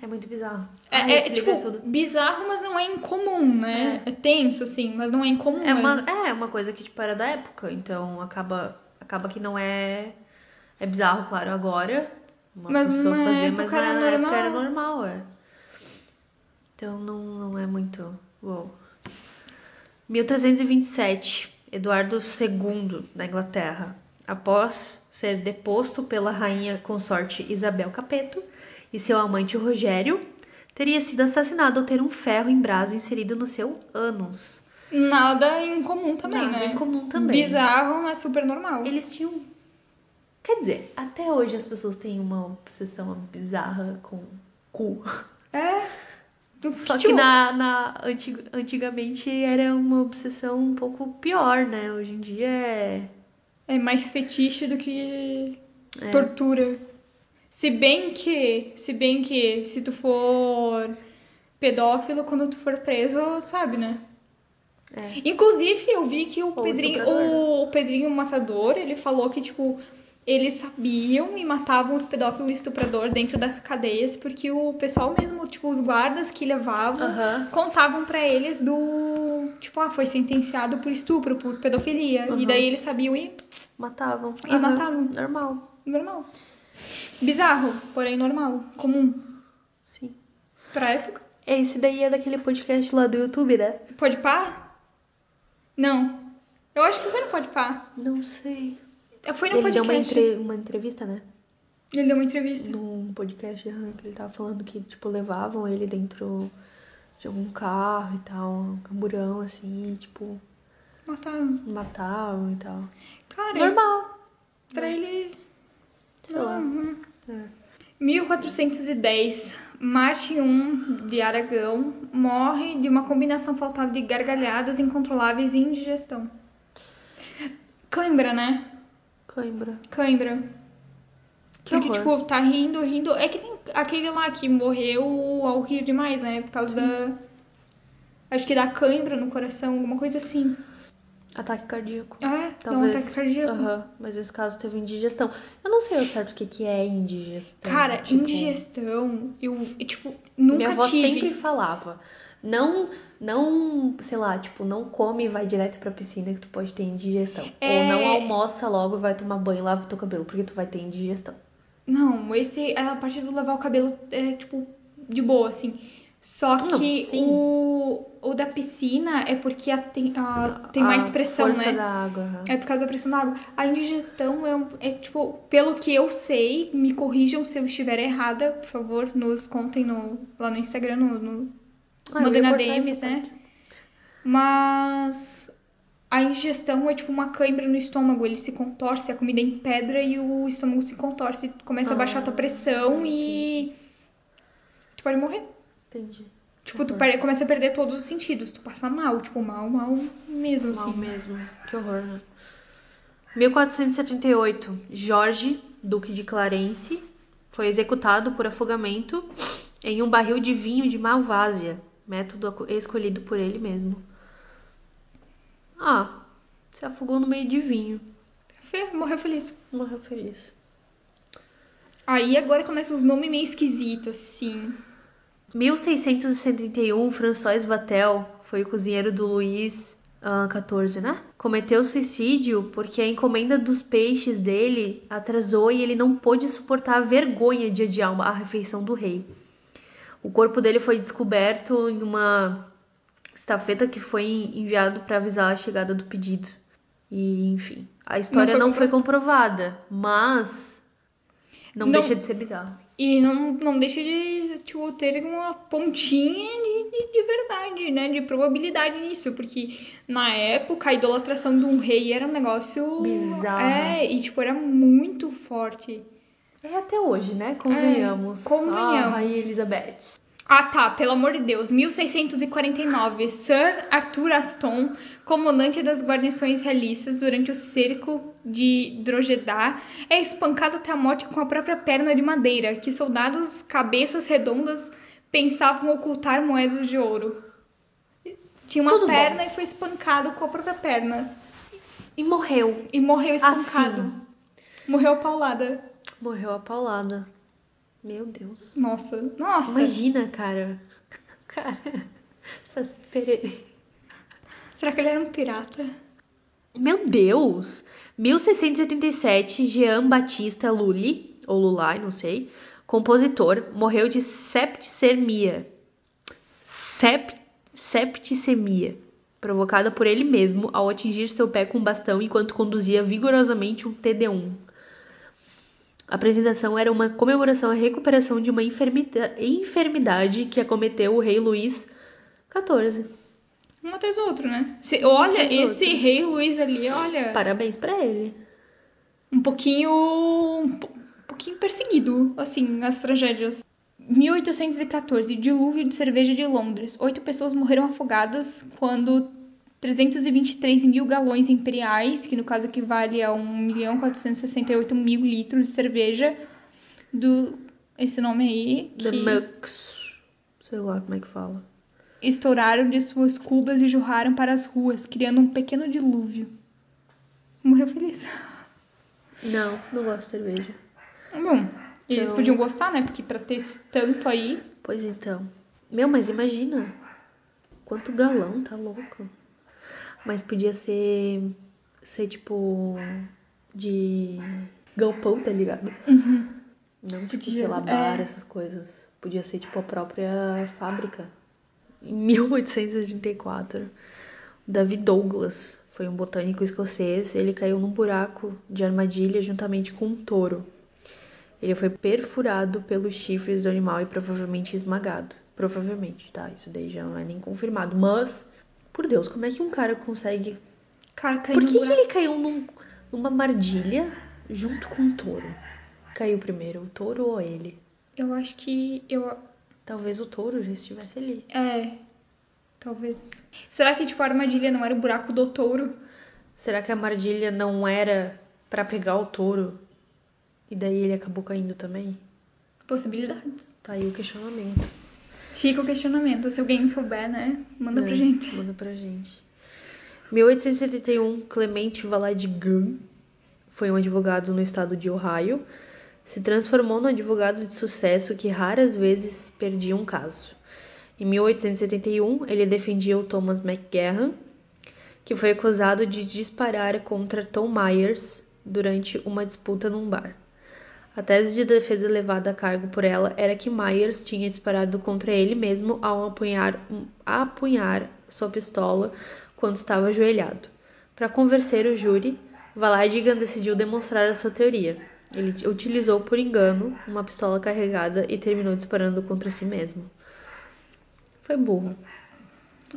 É muito bizarro. É, Ah, é, tipo, é tudo. bizarro, mas não é incomum, né? É, tenso, assim, mas não é incomum. É uma, né? é uma coisa que, tipo, era da época, então acaba, acaba que não é. É bizarro, claro, agora. Uma Mas pessoa na fazer, mas época na, era época era normal. normal, é. Então não, não é muito. Uou. 1327, Eduardo II da Inglaterra. Após ser deposto pela rainha consorte Isabel Capeto e seu amante Rogério, teria sido assassinado ao ter um ferro em brasa inserido no seu ânus. Nada incomum também, Nada né? incomum também. Bizarro, mas super normal. Eles tinham. Quer dizer, até hoje as pessoas têm uma obsessão bizarra com cu. É. Só que na, na antig- antigamente era uma obsessão um pouco pior, né? Hoje em dia é. É mais fetiche do que É. tortura. Se bem que, se bem que, se tu for pedófilo, quando tu for preso, sabe, né? É. Inclusive, eu vi que o Ou Pedrinho, o, o Pedrinho Matador, ele falou que, tipo, eles sabiam e matavam os pedófilos estuprador dentro das cadeias, porque o pessoal mesmo, tipo, os guardas que levavam, contavam pra eles do, tipo, ah, foi sentenciado por estupro, por pedofilia. E daí eles sabiam e Matavam. E matavam. Normal. normal. Bizarro, porém normal, comum. Sim. Pra época. Esse daí é daquele podcast lá do YouTube, né? Pode pá? Não. Eu acho que foi no Pode pá. Não sei. Foi no Ele deu podcast. uma, entre- uma entrevista, né? Ele deu uma entrevista. num podcast que ele tava falando que, tipo, levavam ele dentro de algum carro e tal, um camburão, assim, tipo, Mataram. matavam e tal. Cara, Normal. pra ele. Sei lá. Uhum. É. 1410, Martin I de Aragão morre de uma combinação fatal de gargalhadas incontroláveis e indigestão. Cãibra, né? Cãibra. Cãibra. Que Porque, horror. tipo, tá rindo, rindo. É que nem aquele lá que morreu ao rir demais, né? Por causa da. Acho que dá cãibra no coração, alguma coisa assim. Ataque cardíaco. É, dá um Talvez. ataque cardíaco. Aham, mas nesse caso teve indigestão. Eu não sei ao certo o que, que é indigestão. Cara, tipo, indigestão, eu, eu, tipo, nunca Minha avó tive. sempre falava. Não, não, sei lá, tipo, não come e vai direto pra piscina que tu pode ter indigestão. É. Ou não almoça logo e vai tomar banho e lava teu cabelo, porque tu vai ter indigestão. Não, esse, a parte do lavar o cabelo é, tipo, de boa, assim. Só Não, que sim. o, o da piscina é porque a- tem, a- tem A mais pressão, força né? da água. É por causa da pressão da água. A indigestão é, um- é, tipo, pelo que eu sei, me corrijam se eu estiver errada, por favor, nos contem no, lá no Instagram, no, no- Ah, ia na DMs, né? parte. Mas a indigestão é tipo uma cãibra no estômago, ele se contorce, a comida em pedra e o estômago se contorce, começa a baixar a tua Ah, pressão e tu pode morrer. Entendi. Tipo, tu Uhum. pare- começa a perder todos os sentidos, tu passa mal, tipo, mal, mal mesmo, Mal assim. mesmo. Que horror, né? 1478. Jorge, duque de Clarence, foi executado por afogamento em um barril de vinho de Malvásia, método escolhido por ele mesmo. Ah, se afogou no meio de vinho. Morreu feliz. Morreu feliz. Aí agora começam os nomes meio esquisitos, assim. 1671, François Vatel foi o cozinheiro do Luís XIV, né? Cometeu suicídio porque a encomenda dos peixes dele atrasou e ele não pôde suportar a vergonha de adiar uma- a refeição do rei. O corpo dele foi descoberto em uma estafeta que foi enviado para avisar a chegada do pedido. E, enfim, a história foi não foi comprovada, mas não, Não- deixa de ser bizarro. E não, não deixa de, tipo, ter uma pontinha de, de, de verdade, né? De probabilidade nisso. Porque na época a idolatração de um rei era um negócio. Bizarro. É, e tipo, era muito forte. É até hoje, né? Convenhamos. É, convenhamos. Ah, Rainha Elizabeth. Ah, tá, pelo amor de Deus. 1649, Sir Arthur Aston, comandante das guarnições realistas durante o cerco de Drogheda, é espancado até a morte com a própria perna de madeira, que soldados cabeças redondas pensavam ocultar moedas de ouro. Tinha uma Tudo bom. perna e foi espancado com a própria perna. E morreu. E morreu espancado. Assim. Morreu a paulada. Morreu a paulada. Meu Deus. Nossa, nossa. Imagina, cara. Cara, essas pere... Será que ele era um pirata? Meu Deus! 1687, Jean Batista Lully, ou Lulai, não sei, compositor, morreu de septicemia. Sep... Septicemia, provocada por ele mesmo ao atingir seu pé com um bastão enquanto conduzia vigorosamente um TD1. A apresentação era uma comemoração à recuperação de uma enfermida- enfermidade que acometeu o rei Luís XIV. Um atrás do outro, né? Se- olha, do esse outro. rei Luiz ali, olha. Parabéns pra ele. um pouquinho um po- um pouquinho perseguido assim nas tragédias 1814 dilúvio de cerveja de Londres oito pessoas morreram afogadas quando 323 mil galões imperiais que no caso equivale a 1 milhão 468 mil litros de cerveja do esse nome aí The que Mux. Sei lá como é que fala. estouraram de suas cubas e jorraram para as ruas criando um pequeno dilúvio morreu feliz Não, não gosto de cerveja. Bom, eles Então- podiam gostar, né? Porque pra ter esse tanto aí. Pois então. Meu, mas imagina. Quanto galão, tá louco. Mas podia ser. Ser tipo. De. Galpão, tá ligado? Não tipo, Podia, sei lá, bar, é. essas coisas. Podia ser tipo a própria fábrica. Em 1834, David Douglas foi um botânico escocês. Ele caiu num buraco de armadilha juntamente com um touro. Ele foi perfurado pelos chifres do animal e provavelmente esmagado. Provavelmente, tá? Isso daí já não é nem confirmado. Mas, por Deus, como é que um cara consegue. Cara, caiu Por que, que ele caiu num- numa armadilha junto com um touro? Caiu primeiro, o touro ou ele? Eu acho que. Eu. Talvez o touro já estivesse ali. É. Talvez. Será que, tipo, a armadilha não era o buraco do touro? Será que a armadilha não era pra pegar o touro e daí ele acabou caindo também? Possibilidades. Tá aí o questionamento. Fica o questionamento. Se alguém souber, né? Manda pra É, gente. Manda pra gente. 1871, Clemente Valadigan foi um advogado no estado de Ohio. Se transformou no advogado de sucesso que raras vezes perdia um caso. Em 1871, ele defendia o Thomas McGahern, que foi acusado de disparar contra Tom Myers durante uma disputa num bar. A tese de defesa levada a cargo por ela era que Myers tinha disparado contra ele mesmo ao apunhar, apunhar sua pistola quando estava ajoelhado. Para convencer o júri, Valadigan decidiu demonstrar a sua teoria. Ele utilizou por engano uma pistola carregada e terminou disparando contra si mesmo. Foi burro.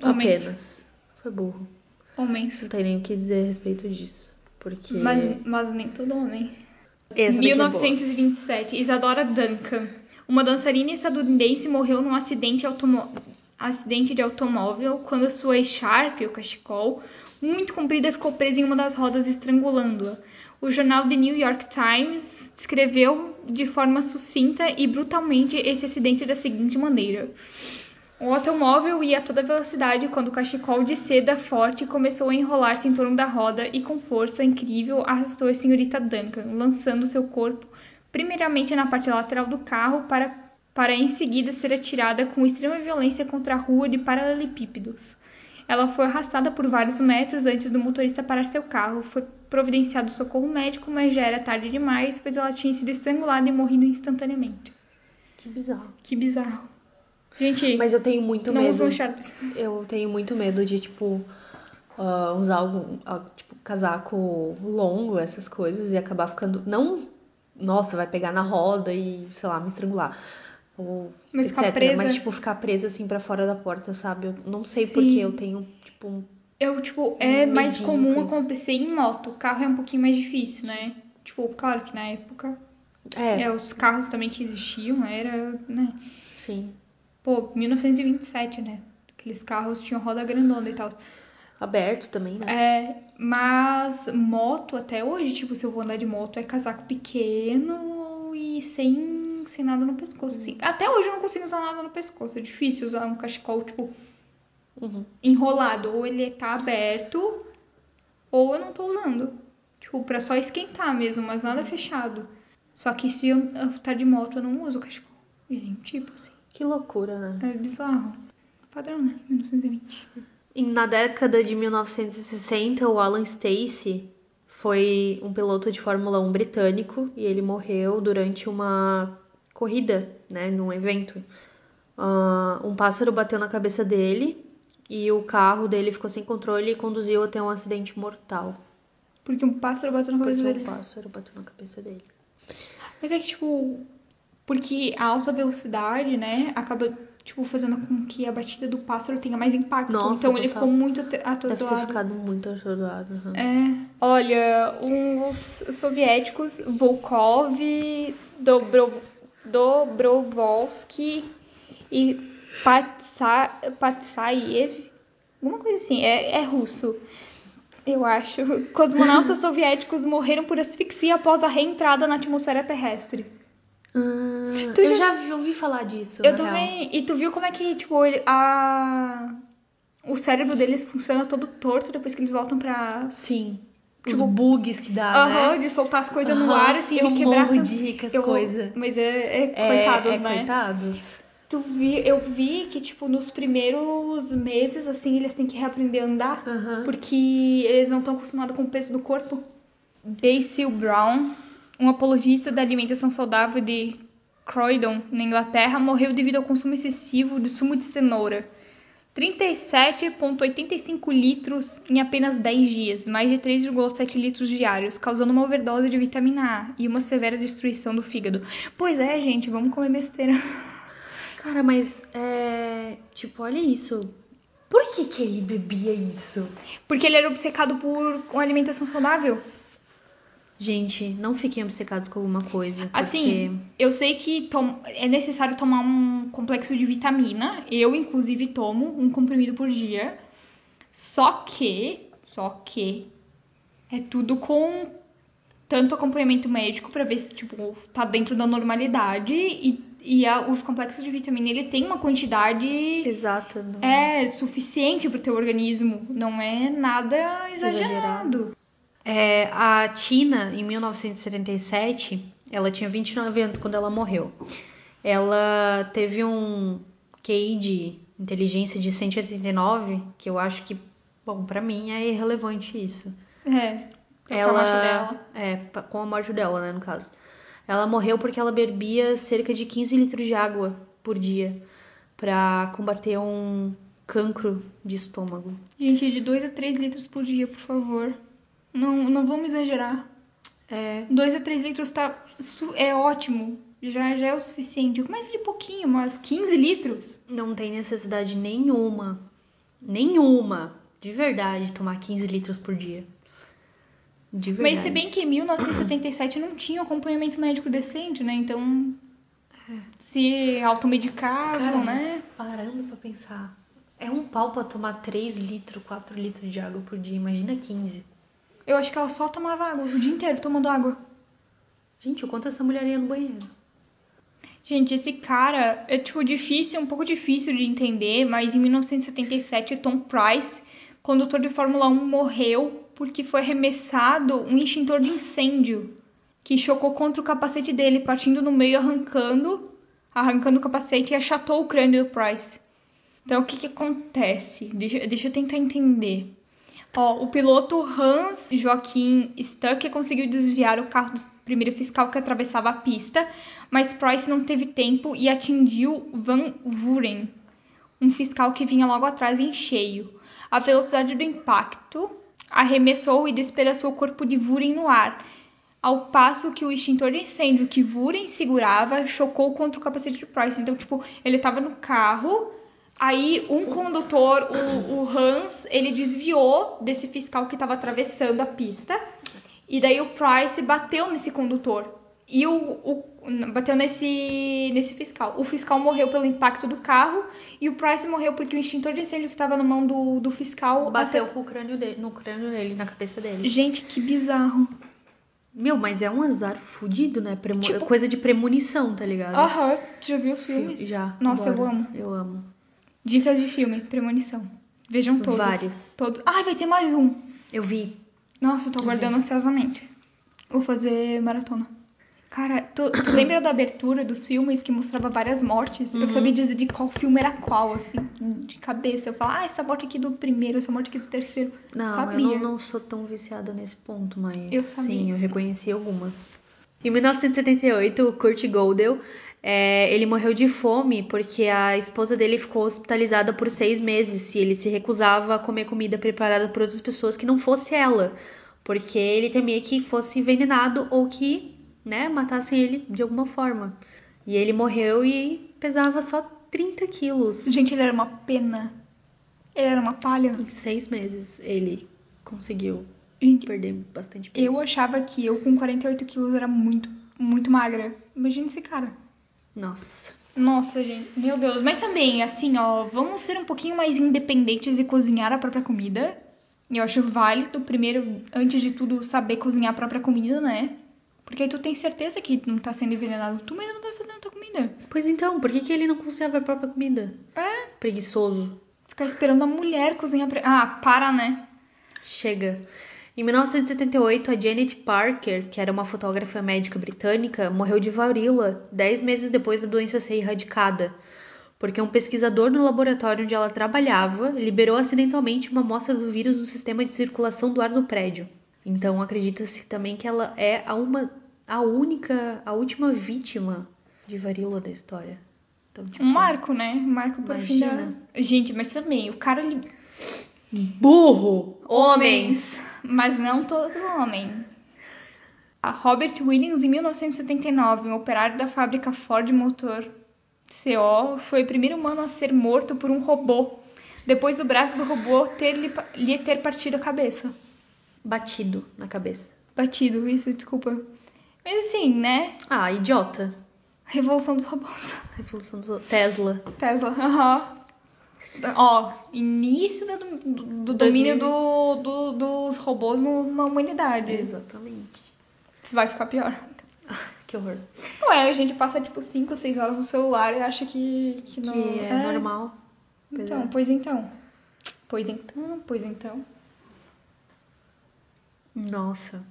Homens. Apenas. Foi burro. Homens. Não tem nem o que dizer a respeito disso. Porque. Mas, mas nem todo homem. Essa daqui é boa. 1927, Isadora Duncan. Uma dançarina estadunidense morreu num acidente, automo- acidente de automóvel quando sua echarpe, o cachecol, muito comprida, ficou presa em uma das rodas, estrangulando-a. O jornal The New York Times descreveu de forma sucinta e brutalmente esse acidente da seguinte maneira. O automóvel ia a toda velocidade quando o cachecol de seda forte começou a enrolar-se em torno da roda e com força incrível arrastou a senhorita Duncan, lançando seu corpo primeiramente na parte lateral do carro para, para em seguida ser atirada com extrema violência contra a rua de paralelepípedos. Ela foi arrastada por vários metros antes do motorista parar seu carro. Foi providenciado socorro médico, mas já era tarde demais, pois ela tinha sido estrangulada e morrido instantaneamente. Que bizarro. Que bizarro. Gente, Mas eu tenho muito não medo. usam Sharps. Eu tenho muito medo de, tipo, ah, usar algum, ah, tipo, casaco longo, essas coisas, e acabar ficando. Não, nossa, vai pegar na roda e, sei lá, me estrangular. Ou Mas etc. ficar presa. Mas, tipo, ficar presa assim pra fora da porta, sabe? Eu não sei Sim. porque eu tenho, tipo, um. Eu, tipo, é Um mais medinho comum acontecer em moto. O carro é um pouquinho mais difícil, né? Tipo, claro que na época. É, É, os carros também que existiam era, né? sim. Pô, 1927, né? Aqueles carros tinham roda grandona e tal. Aberto também, né? É, mas moto até hoje, tipo, se eu vou andar de moto é casaco pequeno e sem, sem nada no pescoço, assim. Até hoje eu não consigo usar nada no pescoço. É difícil usar um cachecol, tipo, Uhum. enrolado. Ou ele tá aberto, ou eu não tô usando. Tipo, pra só esquentar mesmo, mas nada fechado. Só que se eu eu tá de moto, eu não uso cachecol. E nem tipo, assim. Que loucura, né? É bizarro. Padrão, né? 1920. E na década de 1960, o Alan Stacey foi um piloto de Fórmula 1 britânico e ele morreu durante uma corrida, né, num evento. Ah, um pássaro bateu na cabeça dele e o carro dele ficou sem controle e conduziu até um acidente mortal. Porque um pássaro bateu na cabeça Porque dele. o pássaro bateu na cabeça dele. Mas é que, tipo, porque a alta velocidade, né, acaba, tipo, fazendo com que a batida do pássaro tenha mais impacto. Nossa, então ele total. ficou muito ate- Deve ter atordoado. ficado muito atordoado. uhum. É. Olha, os soviéticos Volkov, Dobro, Dobrovolsky e Patsa, Patsayev, alguma coisa assim, é, é russo. Eu acho. Cosmonautas soviéticos morreram por asfixia após a reentrada na atmosfera terrestre. Ah, Tu eu já- já... vi- ouvi falar disso. Eu na real. também. E tu viu como é que, tipo, ele- a... o cérebro deles funciona todo torto depois que eles voltam pra. Sim. Os Tipo, bugs que dá, Aham, né? de soltar as coisas no Aham, ar, assim, eu de quebrar. morro tanto- de rir com as Eu- coisas. Mas é, é, É, coitados, é, né? Coitados. Tu vi, eu vi que, tipo, nos primeiros meses, assim, eles têm que reaprender a andar. Aham. Porque eles não estão acostumados com o peso do corpo. Basil Brown, um apologista da alimentação saudável de Croydon, na Inglaterra, morreu devido ao consumo excessivo de sumo de cenoura. 37,85 litros em apenas 10 dias, mais de 3,7 litros diários, causando uma overdose de vitamina A e uma severa destruição do fígado. Pois é, gente, vamos comer besteira. Cara, mas é. Tipo, olha isso. Por que, que ele bebia isso? Porque ele era obcecado por uma alimentação saudável. Gente, não fiquem obcecados com alguma coisa. Porque... Assim, eu sei que é necessário tomar um complexo de vitamina. Eu, inclusive, tomo um comprimido por dia. Só que, só que é tudo com tanto acompanhamento médico pra ver se tipo tá dentro da normalidade e, e a- os complexos de vitamina ele tem uma quantidade Exato. Não... é suficiente pro teu organismo, não é nada exagerado. É, a Tina, em 1977, ela tinha 29 anos quando ela morreu. Ela teve um QI de inteligência de 189, que eu acho que, bom, pra mim é irrelevante isso. É, com a ela morte dela. é com a morte dela, né, no caso. Ela morreu porque ela bebia cerca de 15 litros de água por dia para combater um cancro de estômago. Gente, de 2 a 3 litros por dia, por favor. Não, não vamos exagerar. É. 2 a 3 litros tá, é ótimo. Já, já é o suficiente. Começa de pouquinho, mas 15 litros? Não tem necessidade nenhuma, nenhuma, de verdade, tomar 15 litros por dia. De verdade. Mas se bem que em 1977 não tinha acompanhamento médico decente, né? Então se automedicavam, Cara, né? Parando pra pensar. É um pau pra tomar 3 litros, 4 litros de água por dia. Imagina 15. Eu acho que ela só tomava água o dia inteiro tomando água. Gente, o quanto essa mulher ia no banheiro? Gente, esse cara é tipo difícil, um pouco difícil de entender, mas em 1977 Tom Price, condutor de Fórmula 1, morreu porque foi arremessado um extintor de incêndio que chocou contra o capacete dele, partindo no meio, arrancando, arrancando o capacete e achatou o crânio do Price. Então, o que, que acontece? Deixa, deixa eu tentar entender. Ó, o piloto Hans Joachim Stuck conseguiu desviar o carro do primeiro fiscal que atravessava a pista, mas Price não teve tempo e atingiu Van Vuren, um fiscal que vinha logo atrás em cheio. A velocidade do impacto arremessou e despedaçou o corpo de Vuren no ar, ao passo que o extintor de incêndio que Vuren segurava chocou contra o capacete de Price. Então, tipo, ele tava no carro, aí um condutor, o, o Hans, ele desviou desse fiscal que tava atravessando a pista, e daí o Price bateu nesse condutor. E o, o bateu nesse, nesse fiscal. O fiscal morreu pelo impacto do carro e o Price morreu porque o extintor de incêndio que estava na mão do, do fiscal Bateu acer- com o crânio dele, no crânio dele, na cabeça dele. Gente, que bizarro. Meu, mas é um azar fudido, né? Premo- Tipo- Coisa de premonição, tá ligado? Aham, tu já viu os filmes? Já. Nossa, eu amo. Eu amo. Dicas de filme, premonição. Vejam todos. Vários. Todos. Ah, vai ter mais um. Eu vi. Nossa, eu tô aguardando ansiosamente. Vou fazer maratona. Cara, tu, tu lembra da abertura dos filmes que mostrava várias mortes? Uhum. Eu sabia dizer de qual filme era qual, assim, de cabeça. Eu falava, ah, essa morte aqui do primeiro, essa morte aqui do terceiro. Não, sabia. eu não, não sou tão viciada nesse ponto, mas Eu sabia. sim, eu reconheci algumas. Em 1978, o Kurt Gödel, é, ele morreu de fome porque a esposa dele ficou hospitalizada por seis meses e ele se recusava a comer comida preparada por outras pessoas que não fosse ela, porque ele temia que fosse envenenado ou que, né, matassem ele de alguma forma. E ele morreu e pesava só 30 quilos. Gente, ele era uma pena. Ele era uma palha. Em seis meses ele conseguiu Gente, perder bastante peso. eu achava que eu com 48 quilos era muito, muito magra. Imagina esse cara. Nossa. Nossa, gente, meu Deus. Mas também, assim, ó, vamos ser um pouquinho mais independentes e cozinhar a própria comida. Eu acho válido, primeiro, antes de tudo, saber cozinhar a própria comida, né? Porque aí tu tem certeza que não tá sendo envenenado. Tu mesmo não tá fazendo a tua comida. Pois então, por que, que ele não conserva a própria comida? É. Preguiçoso. Ficar esperando a mulher cozinhar pra... Ah, para, né? Chega. Em 1978, a Janet Parker, que era uma fotógrafa médica britânica, morreu de varíola 10 meses depois da doença ser erradicada, porque um pesquisador no laboratório onde ela trabalhava liberou acidentalmente uma amostra do vírus do sistema de circulação do ar do prédio. Então, acredita-se também que ela é a, uma, a única, a última vítima de varíola da história. Então, tipo, Um marco, né? Um marco pro fim da... Gente, mas também, o cara... Ele... burro! Homens! Mas não todo homem. A Robert Williams, em 1979, um operário da fábrica Ford Motor CO, foi o primeiro humano a ser morto por um robô, depois do braço do robô ter lhe, lhe ter partido a cabeça. Batido na cabeça. Batido, isso, desculpa. Mas assim, né? Ah, idiota. Revolução dos robôs. Revolução do Tesla. Tesla, aham. Ó, início do, do- do domínio do, do- dos robôs numa humanidade. Exatamente. Vai ficar pior. Que horror. Ué, a gente passa tipo 5, 6 horas no celular e acha que, que não Que é, normal. Pois Então, é. pois então. Pois então, pois então. Nossa.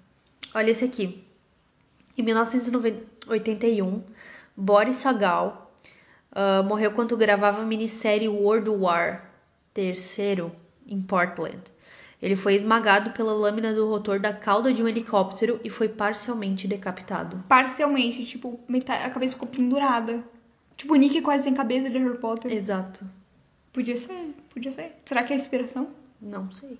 Olha esse aqui. Em 1981, Boris Sagal ah, morreu quando gravava a minissérie World War III em Portland. Ele foi esmagado pela lâmina do rotor da cauda de um helicóptero e foi parcialmente decapitado. Parcialmente, tipo, metade, a cabeça ficou pendurada. Tipo, o Nick quase sem cabeça de Harry Potter. Exato. Podia ser, podia ser. Será que é inspiração? Não sei.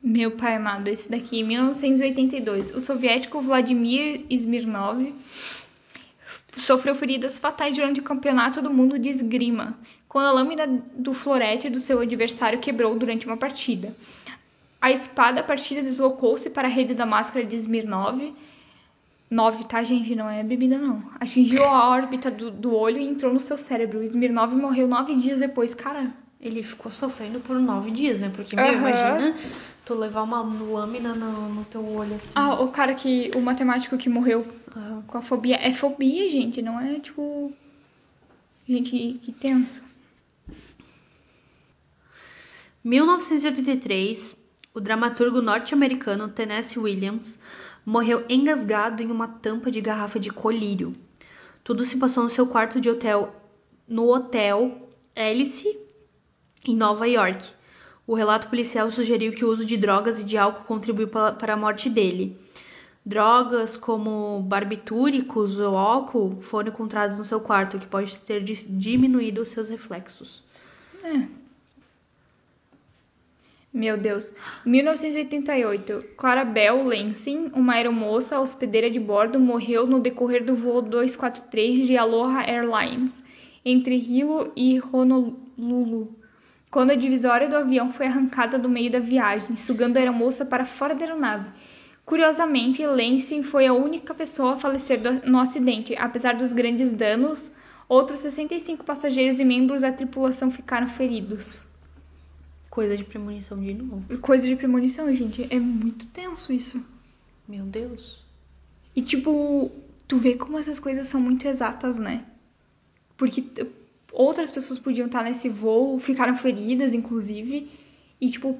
Meu pai amado, esse daqui, em 1982. O soviético Vladimir Smirnov sofreu feridas fatais durante o campeonato do mundo de esgrima, quando a lâmina do florete do seu adversário quebrou durante uma partida. A espada partida deslocou-se para a rede da máscara de Smirnov. 9, tá, gente? Não é bebida, não. Atingiu a órbita do, do olho e entrou no seu cérebro. Smirnov morreu nove dias depois. Cara, Ele ficou sofrendo por nove dias, né? Porque, meu, Aham. imagina tu levar uma lâmina no, no teu olho assim. ah, o cara que. O matemático que morreu Ah, com a fobia. É fobia, gente, não é tipo. Gente, que, que tenso. 1983, o dramaturgo norte-americano Tennessee Williams morreu engasgado em uma tampa de garrafa de colírio. Tudo se passou no seu quarto de hotel, no hotel Alice, em Nova York. O relato policial sugeriu que o uso de drogas e de álcool contribuiu pa- para a morte dele. Drogas como barbitúricos ou álcool foram encontrados no seu quarto, que pode ter diminuído os seus reflexos. Meu Deus. 1988. Clarabel Lansing, uma aeromoça hospedeira de bordo, morreu no decorrer do voo 243 de Aloha Airlines, entre Hilo e Honolulu, quando a divisória do avião foi arrancada do meio da viagem, sugando a aeromoça para fora da aeronave. Curiosamente, Lansing foi a única pessoa a falecer do- no acidente. Apesar dos grandes danos, outros 65 passageiros e membros da tripulação ficaram feridos. Coisa de premonição de novo. Coisa de premonição, gente. É muito tenso isso. Meu Deus. E, tipo, tu vê como essas coisas são muito exatas, né? Porque outras pessoas podiam estar nesse voo, ficaram feridas, inclusive. E, tipo,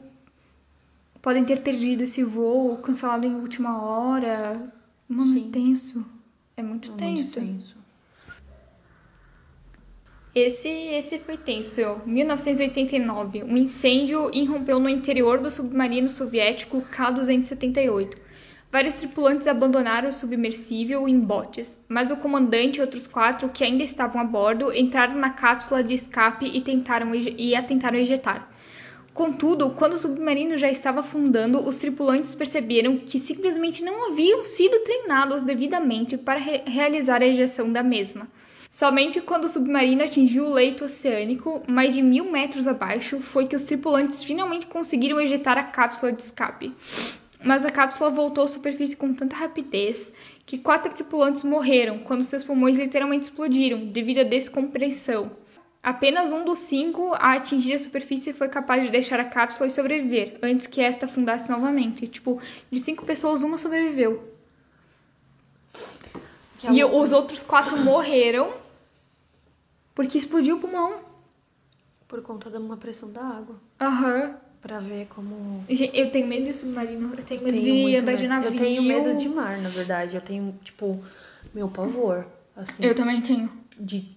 podem ter perdido esse voo, cancelado em última hora. Mano, Sim. é tenso. É muito É tenso. Muito tenso. Esse, esse foi tenso. 1989. Um incêndio irrompeu no interior do submarino soviético K-278. Vários tripulantes abandonaram o submersível em botes, mas o comandante e outros quatro que ainda estavam a bordo entraram na cápsula de escape e, tentaram, e a tentaram ejetar. Contudo, quando o submarino já estava afundando, os tripulantes perceberam que simplesmente não haviam sido treinados devidamente para re- realizar a ejeção da mesma. Somente quando o submarino atingiu o leito oceânico, mais de mil metros abaixo, foi que os tripulantes finalmente conseguiram ejetar a cápsula de escape. Mas a cápsula voltou à superfície com tanta rapidez que quatro tripulantes morreram quando seus pulmões literalmente explodiram devido à descompressão. Apenas um dos cinco a atingir a superfície foi capaz de deixar a cápsula e sobreviver, antes que esta afundasse novamente. Tipo, de cinco pessoas, uma sobreviveu. Que e loucura. os outros quatro morreram porque explodiu o pulmão. Por conta de uma pressão da água. Aham. Pra ver como. Eu tenho medo de submarino, eu tenho medo Tenho de andar de medo. navio. Eu tenho medo de mar, na verdade. Eu tenho, tipo, meu pavor. Assim, Eu também tenho. de.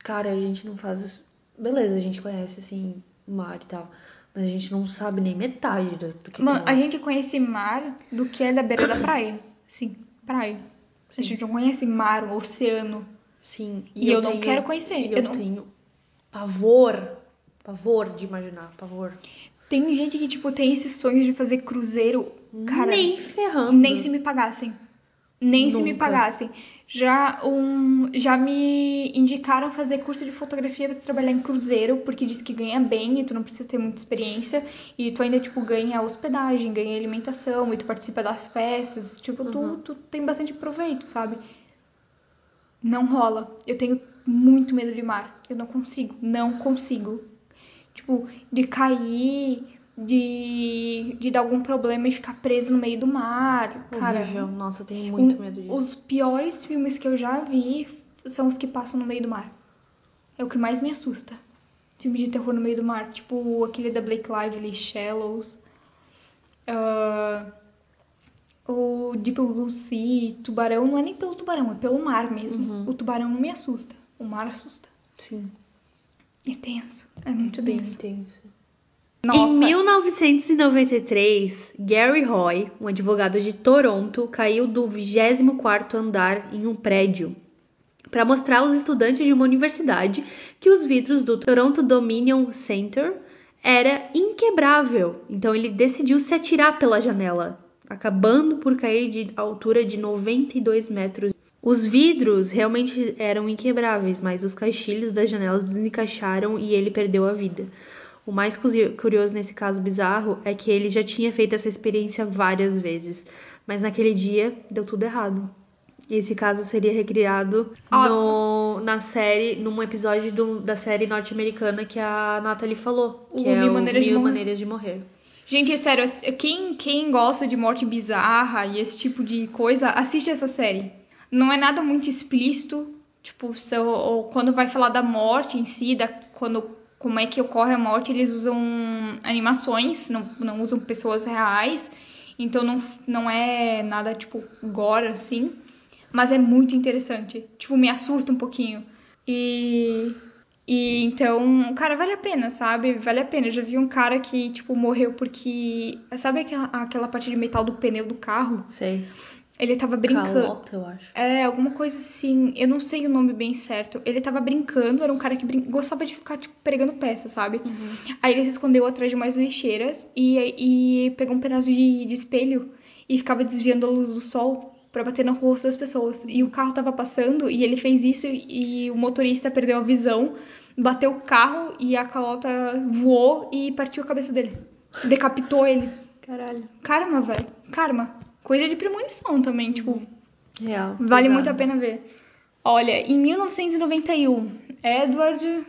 Cara, a gente não faz isso. Beleza, a gente conhece, assim, mar e tal. Mas a gente não sabe nem metade do, do que Mano, a gente conhece mar do que é da beira da praia. Sim, praia. A gente não conhece mar, oceano. Sim. E eu não quero conhecer, E eu eu, não- tenho pavor. Pavor de imaginar. Pavor. Tem gente que, tipo, tem esse sonho de fazer cruzeiro. Cara, nem ferrando. nem se me pagassem. Nem se me Nunca. pagassem. Já, um, já me indicaram fazer curso de fotografia pra trabalhar em cruzeiro, porque diz que ganha bem e tu não precisa ter muita experiência. E tu ainda, tipo, ganha hospedagem, ganha alimentação, e tu participa das festas. Tipo, tu, Uhum. tu tem bastante proveito, sabe? Não rola. Eu tenho muito medo de mar. Eu não consigo. Não consigo. Tipo, de cair, de, de dar algum problema e ficar preso no meio do mar. Cara, Horrível. Nossa, eu tenho muito um- medo disso. os piores filmes que eu já vi são os que passam no meio do mar. É o que mais me assusta. Filme de terror no meio do mar. Tipo aquele da Blake Lively, Shallows. ah, o Deep Blue Sea, Tubarão. Não é nem pelo tubarão, é pelo mar mesmo. Uhum. O tubarão não me assusta. O mar assusta. Sim. É tenso. É muito bem tenso. intenso. Nossa. Em 1993, Gary Roy, um advogado de Toronto, caiu do 24º andar em um prédio para mostrar aos estudantes de uma universidade que os vidros do Toronto Dominion Center era inquebrável. Então ele decidiu se atirar pela janela, acabando por cair de altura de 92 metros. Os vidros realmente eram inquebráveis, mas os caixilhos das janelas desencaixaram e ele perdeu a vida. O mais curioso nesse caso bizarro é que ele já tinha feito essa experiência várias vezes, mas naquele dia deu tudo errado. Esse caso seria recriado no, na série, num episódio do- da série norte-americana que a Natalie falou, que O é Mil Maneiras de Mil Morrer. Maneiras de Morrer. Gente, é sério, quem, quem gosta de morte bizarra e esse tipo de coisa, assiste essa série. Não é nada muito explícito, tipo, se- ou quando vai falar da morte em si, da, quando, como é que ocorre a morte, eles usam animações, não, não usam pessoas reais, então não, não é nada, tipo, gore, assim, mas é muito interessante. Tipo, me assusta um pouquinho. E e então, cara, vale a pena, sabe? Vale a pena. Eu já vi um cara que, tipo, morreu porque. Sabe aquela, aquela parte de metal do pneu do carro? Sei. Ele tava brincando. Calota, eu acho. É, alguma coisa assim. Eu não sei o nome bem certo. Ele tava brincando, era um cara que brin... gostava de ficar, tipo, pregando peça, sabe? Aí ele se escondeu atrás de umas lixeiras e, e pegou um pedaço de, de espelho e ficava desviando a luz do sol pra bater no rosto das pessoas. E o carro tava passando e ele fez isso e o motorista perdeu a visão, bateu o carro e a calota voou e partiu a cabeça dele. Decapitou ele. Caralho. Karma, velho. Karma. Coisa de premonição também, tipo. Real. Vale Exato. muito a pena ver. Olha, em 1991, Edward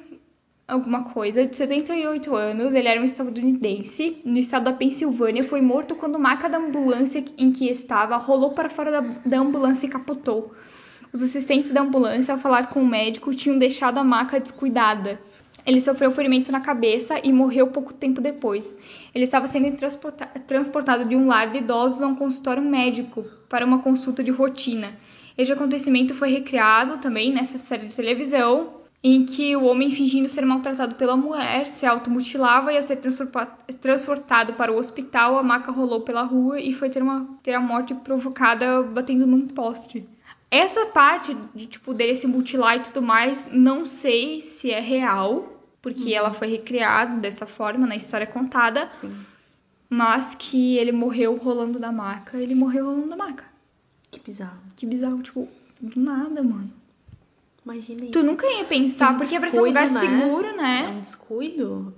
alguma coisa, de 78 anos, ele era um estadunidense, no estado da Pensilvânia, foi morto quando a maca da ambulância em que estava rolou para fora da, da ambulância e capotou. Os assistentes da ambulância, ao falar com o médico, tinham deixado a maca descuidada. Ele sofreu ferimento na cabeça e morreu pouco tempo depois. Ele estava sendo transporta transportado de um lar de idosos a um consultório médico para uma consulta de rotina. Este acontecimento foi recriado também nessa série de televisão, em que o homem, fingindo ser maltratado pela mulher, se automutilava e, ao ser transportado para o hospital, a maca rolou pela rua e foi ter, uma, ter a morte provocada batendo num poste. Essa parte de tipo dele se mutilar e tudo mais, não sei se é real, porque uhum. ela foi recriada dessa forma na história contada. Sim. Mas que ele morreu rolando da maca, ele morreu rolando da maca. Que bizarro. Que bizarro, tipo, do nada, mano. Imagina isso. Tu nunca ia pensar, um porque é pra ser um lugar né? seguro, né? É um descuido.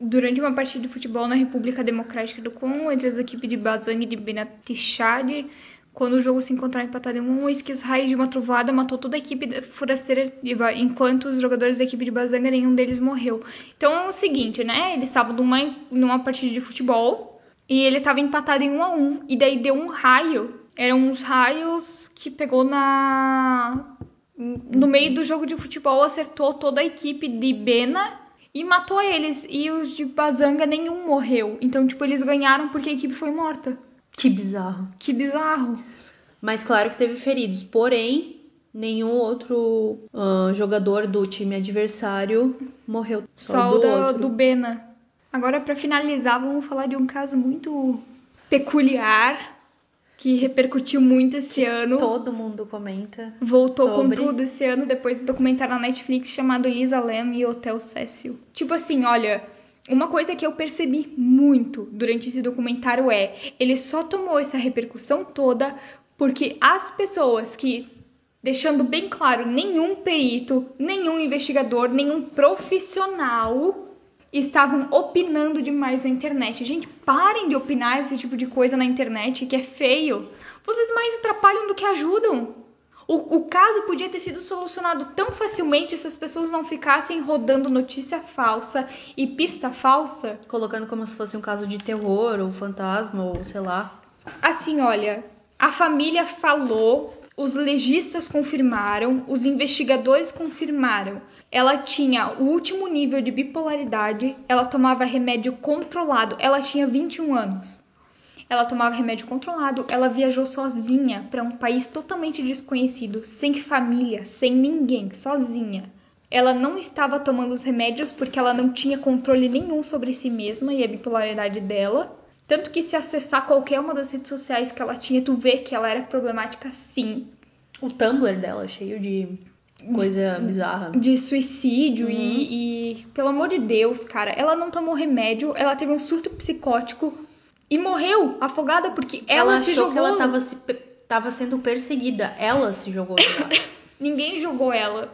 Durante uma partida de futebol na República Democrática do Congo, entre as equipes de Bazang e de Benatichade, quando o jogo se encontrava empatado em um, eis que os raios de uma trovada matou toda a equipe forasteira, enquanto os jogadores da equipe de Bazanga, nenhum deles morreu. Então é o seguinte, né? Eles estavam numa, numa partida de futebol e ele estava empatado em um a um, e daí deu um raio. Eram uns raios que pegou na. No meio do jogo de futebol, acertou toda a equipe de Bena e matou eles. E os de Bazanga nenhum morreu. Então, tipo, eles ganharam porque a equipe foi morta. Que bizarro. Que bizarro. Mas claro que teve feridos. Porém, nenhum outro uh, jogador do time adversário morreu. Só, Só o do, outro. do Bena. Agora, para finalizar, vamos falar de um caso muito peculiar que repercutiu muito esse ano. Todo mundo comenta. Voltou sobre... com tudo esse ano depois do documentário na Netflix chamado Elisa Lam e Hotel Cecil. Tipo assim, olha, uma coisa que eu percebi muito durante esse documentário é, ele só tomou essa repercussão toda porque as pessoas que, deixando bem claro, nenhum perito, nenhum investigador, nenhum profissional estavam opinando demais na internet. Gente, parem de opinar esse tipo de coisa na internet que é feio. Vocês mais atrapalham do que ajudam. O, o, caso podia ter sido solucionado tão facilmente se as pessoas não ficassem rodando notícia falsa e pista falsa. Colocando como se fosse um caso de terror ou fantasma ou sei lá. Assim, olha, a família falou, os legistas confirmaram, os investigadores confirmaram. Ela tinha o último nível de bipolaridade, ela tomava remédio controlado, ela tinha 21 anos. Ela tomava remédio controlado, ela viajou sozinha para um país totalmente desconhecido, sem família, sem ninguém, sozinha. ela não estava tomando os remédios porque ela não tinha controle nenhum sobre si mesma e a bipolaridade dela. Tanto que se acessar qualquer uma das redes sociais que ela tinha, tu vê que ela era problemática sim. O Tumblr dela, cheio de coisa bizarra. De suicídio uhum. e, e, pelo amor de Deus, cara, ela não tomou remédio, ela teve um surto psicótico e morreu afogada porque ela, ela se jogou. que ela tava, se, tava sendo perseguida, ela se jogou. Ninguém jogou ela.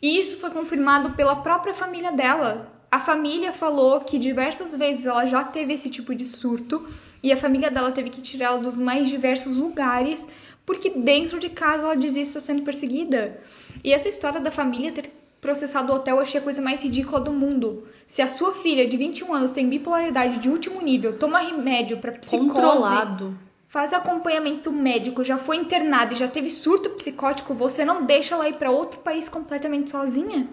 E isso foi confirmado pela própria família dela. A família falou que diversas vezes ela já teve esse tipo de surto e a família dela teve que tirá-la dos mais diversos lugares porque dentro de casa ela dizia estar sendo perseguida. E essa história da família ter processado o hotel eu achei a coisa mais ridícula do mundo. Se a sua filha de 21 anos tem bipolaridade de último nível, toma remédio para psicose, Controlado. faz acompanhamento médico, já foi internada e já teve surto psicótico, você não deixa ela ir para outro país completamente sozinha?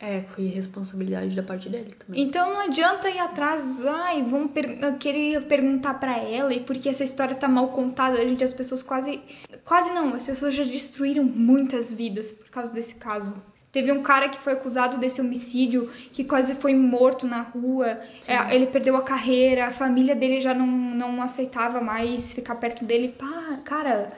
É, foi responsabilidade da parte dele também. Então não adianta ir atrás, ai, vão per querer perguntar para ela e porque essa história tá mal contada, a gente as pessoas quase quase não, as pessoas já destruíram muitas vidas por causa desse caso. Teve um cara que foi acusado desse homicídio, que quase foi morto na rua. É, ele perdeu a carreira, a família dele já não, não aceitava mais ficar perto dele. Pá, cara,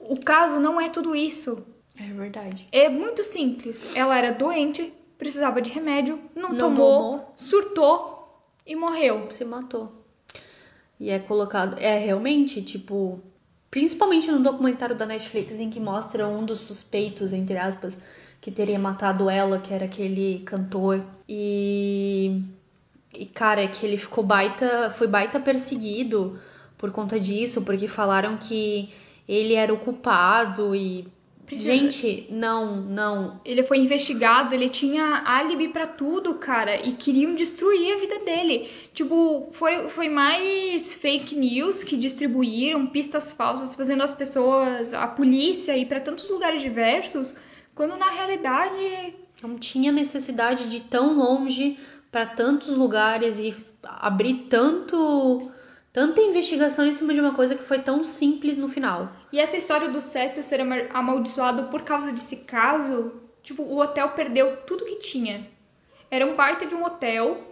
o caso não é tudo isso. É verdade. É muito simples. Ela era doente, precisava de remédio, não, não tomou, tomou, surtou e morreu. Se matou. E é colocado. É realmente, tipo. Principalmente no documentário da Netflix em que mostra um dos suspeitos, entre aspas, que teria matado ela, que era aquele cantor. E. E, cara, é que ele ficou baita. Foi baita perseguido por conta disso, porque falaram que ele era o culpado e. Precisa... Gente, não, não. Ele foi investigado, ele tinha álibi para tudo, cara, e queriam destruir a vida dele. Tipo, foi, foi mais fake news que distribuíram pistas falsas, fazendo as pessoas, a polícia ir para tantos lugares diversos quando na realidade não tinha necessidade de ir tão longe para tantos lugares e abrir tanto tanta investigação em cima de uma coisa que foi tão simples no final. E essa história do Cécio ser amaldiçoado por causa desse caso, tipo, o hotel perdeu tudo que tinha. Era um baita de um hotel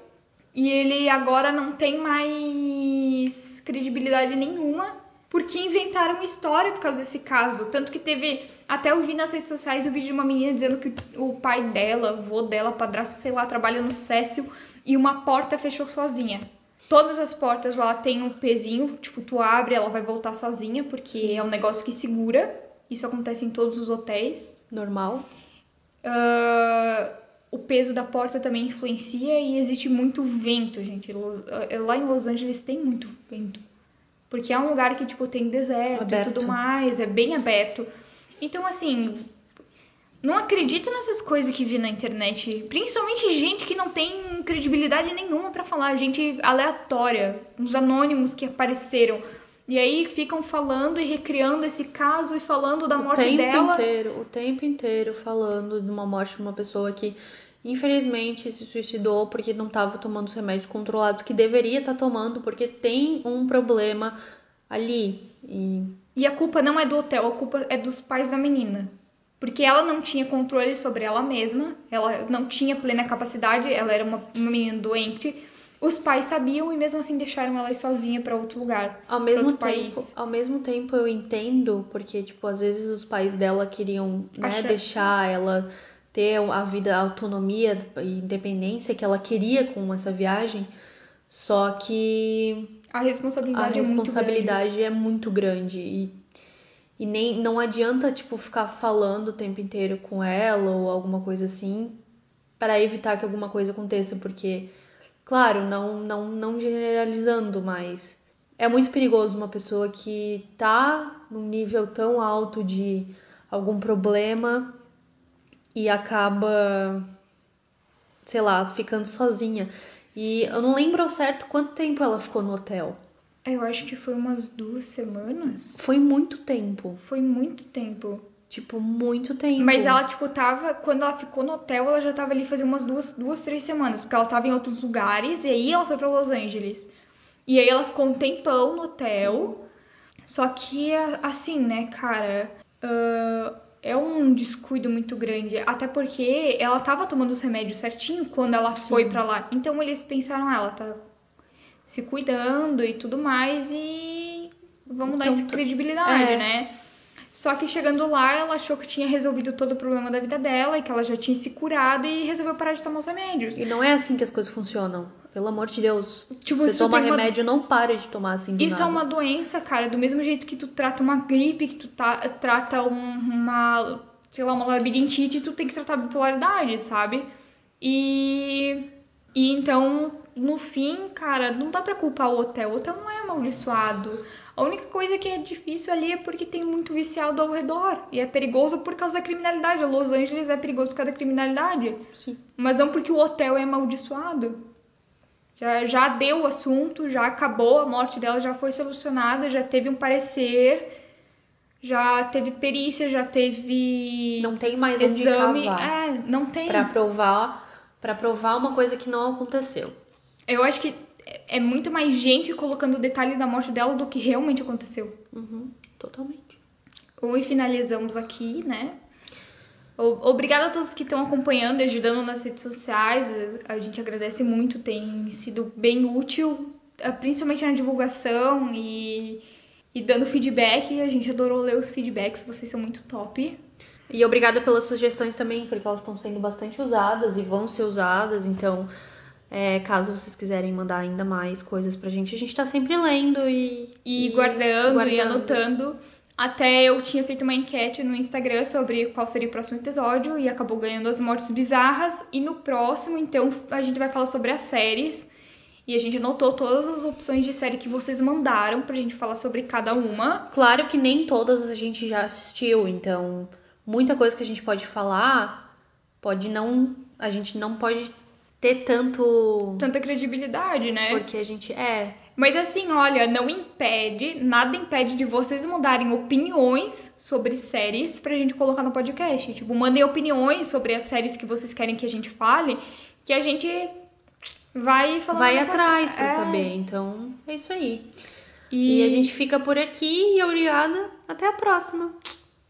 e ele agora não tem mais credibilidade nenhuma porque inventaram história por causa desse caso. Tanto que teve. Até eu vi nas redes sociais o vídeo de uma menina dizendo que o pai dela, avô dela, padrasto, sei lá, trabalha no Cécio e uma porta fechou sozinha. Todas as portas lá tem um pezinho, tipo, tu abre, ela vai voltar sozinha, porque é um negócio que segura. Isso acontece em todos os hotéis. Normal. Uh, o peso da porta também influencia e existe muito vento, gente. Lá em Los Angeles tem muito vento. Porque é um lugar que, tipo, tem deserto aberto. e tudo mais, é bem aberto. Então, assim, não acredita nessas coisas que vi na internet. Principalmente gente que não tem credibilidade nenhuma para falar, gente aleatória, uns anônimos que apareceram. E aí ficam falando e recriando esse caso e falando da o morte tempo dela. Inteiro, o tempo inteiro falando de uma morte de uma pessoa que infelizmente se suicidou porque não estava tomando os remédios controlados que deveria estar tá tomando porque tem um problema ali. E... e a culpa não é do hotel, a culpa é dos pais da menina. Porque ela não tinha controle sobre ela mesma, ela não tinha plena capacidade, ela era uma, uma menina doente. Os pais sabiam e mesmo assim deixaram ela ir sozinha para outro lugar, ao mesmo outro tempo, país. Ao mesmo tempo eu entendo, porque tipo, às vezes os pais dela queriam né, deixar ela ter a vida, a autonomia e independência que ela queria com essa viagem, só que a responsabilidade, a é, responsabilidade muito é muito grande e, e nem não adianta tipo ficar falando o tempo inteiro com ela ou alguma coisa assim para evitar que alguma coisa aconteça, porque claro, não não não generalizando, mas é muito perigoso uma pessoa que tá num nível tão alto de algum problema e acaba, sei lá, ficando sozinha. E eu não lembro ao certo quanto tempo ela ficou no hotel. Eu acho que foi umas duas semanas. Foi muito tempo. Foi muito tempo. Tipo, muito tempo. Mas ela, tipo, tava. Quando ela ficou no hotel, ela já tava ali fazendo umas duas, duas, três semanas. Porque ela tava em outros lugares. E aí ela foi pra Los Angeles. E aí ela ficou um tempão no hotel. Só que, assim, né, cara. Uh, é um descuido muito grande. Até porque ela tava tomando os remédios certinho quando ela Sim. foi pra lá. Então eles pensaram, ah, ela tá se cuidando e tudo mais e vamos dar Então, essa tu- credibilidade, é. né? Só que chegando lá, ela achou que tinha resolvido todo o problema da vida dela e que ela já tinha se curado e resolveu parar de tomar os remédios. E não é assim que as coisas funcionam. Pelo amor de Deus. Tipo, Você toma tem uma- remédio, não para de tomar assim do Isso é nada. uma doença, cara, do mesmo jeito que tu trata uma gripe, que tu tá- trata um- uma, sei lá, uma labirintite, tu tem que tratar a bipolaridade, sabe? E, e então, no fim, cara, não dá pra culpar o hotel. O hotel não é amaldiçoado. A única coisa que é difícil ali é porque tem muito viciado ao redor. E é perigoso por causa da criminalidade. Los Angeles é perigoso por causa da criminalidade. Sim. Mas não porque o hotel é amaldiçoado. Já, já deu o assunto, já acabou, a morte dela já foi solucionada, já teve um parecer, já teve perícia, já teve Não tem mais exame. É, não tem. Pra provar, pra provar uma coisa que não aconteceu. Eu acho que é muito mais gente colocando detalhe da morte dela do que realmente aconteceu. Uhum, totalmente. Ou e finalizamos aqui, né? O- Obrigada a todos que estão acompanhando e ajudando nas redes sociais. A gente agradece muito, tem sido bem útil, eh, principalmente na divulgação e, e dando feedback. A gente adorou ler os feedbacks, vocês são muito top. E obrigada pelas sugestões também, porque elas estão sendo bastante usadas e vão ser usadas. Então, é, caso vocês quiserem mandar ainda mais coisas pra gente, a gente tá sempre lendo e, E, guardando, e guardando. anotando. Até eu tinha feito uma enquete no Instagram sobre qual seria o próximo episódio e acabou ganhando as mortes bizarras. E no próximo, então, a gente vai falar sobre as séries. E a gente anotou todas as opções de série que vocês mandaram pra gente falar sobre cada uma. Claro que nem todas a gente já assistiu, então muita coisa que a gente pode falar pode não. A gente não pode ter tanto. Tanta credibilidade, né? Porque a gente. É. Mas assim, olha, não impede, nada impede de vocês mandarem opiniões sobre séries pra gente colocar no podcast. Tipo, mandem opiniões sobre as séries que vocês querem que a gente fale, que a gente vai falar. Vai atrás pra É. saber. Então, é isso aí. E, E a gente fica por aqui e obrigada. Até a próxima.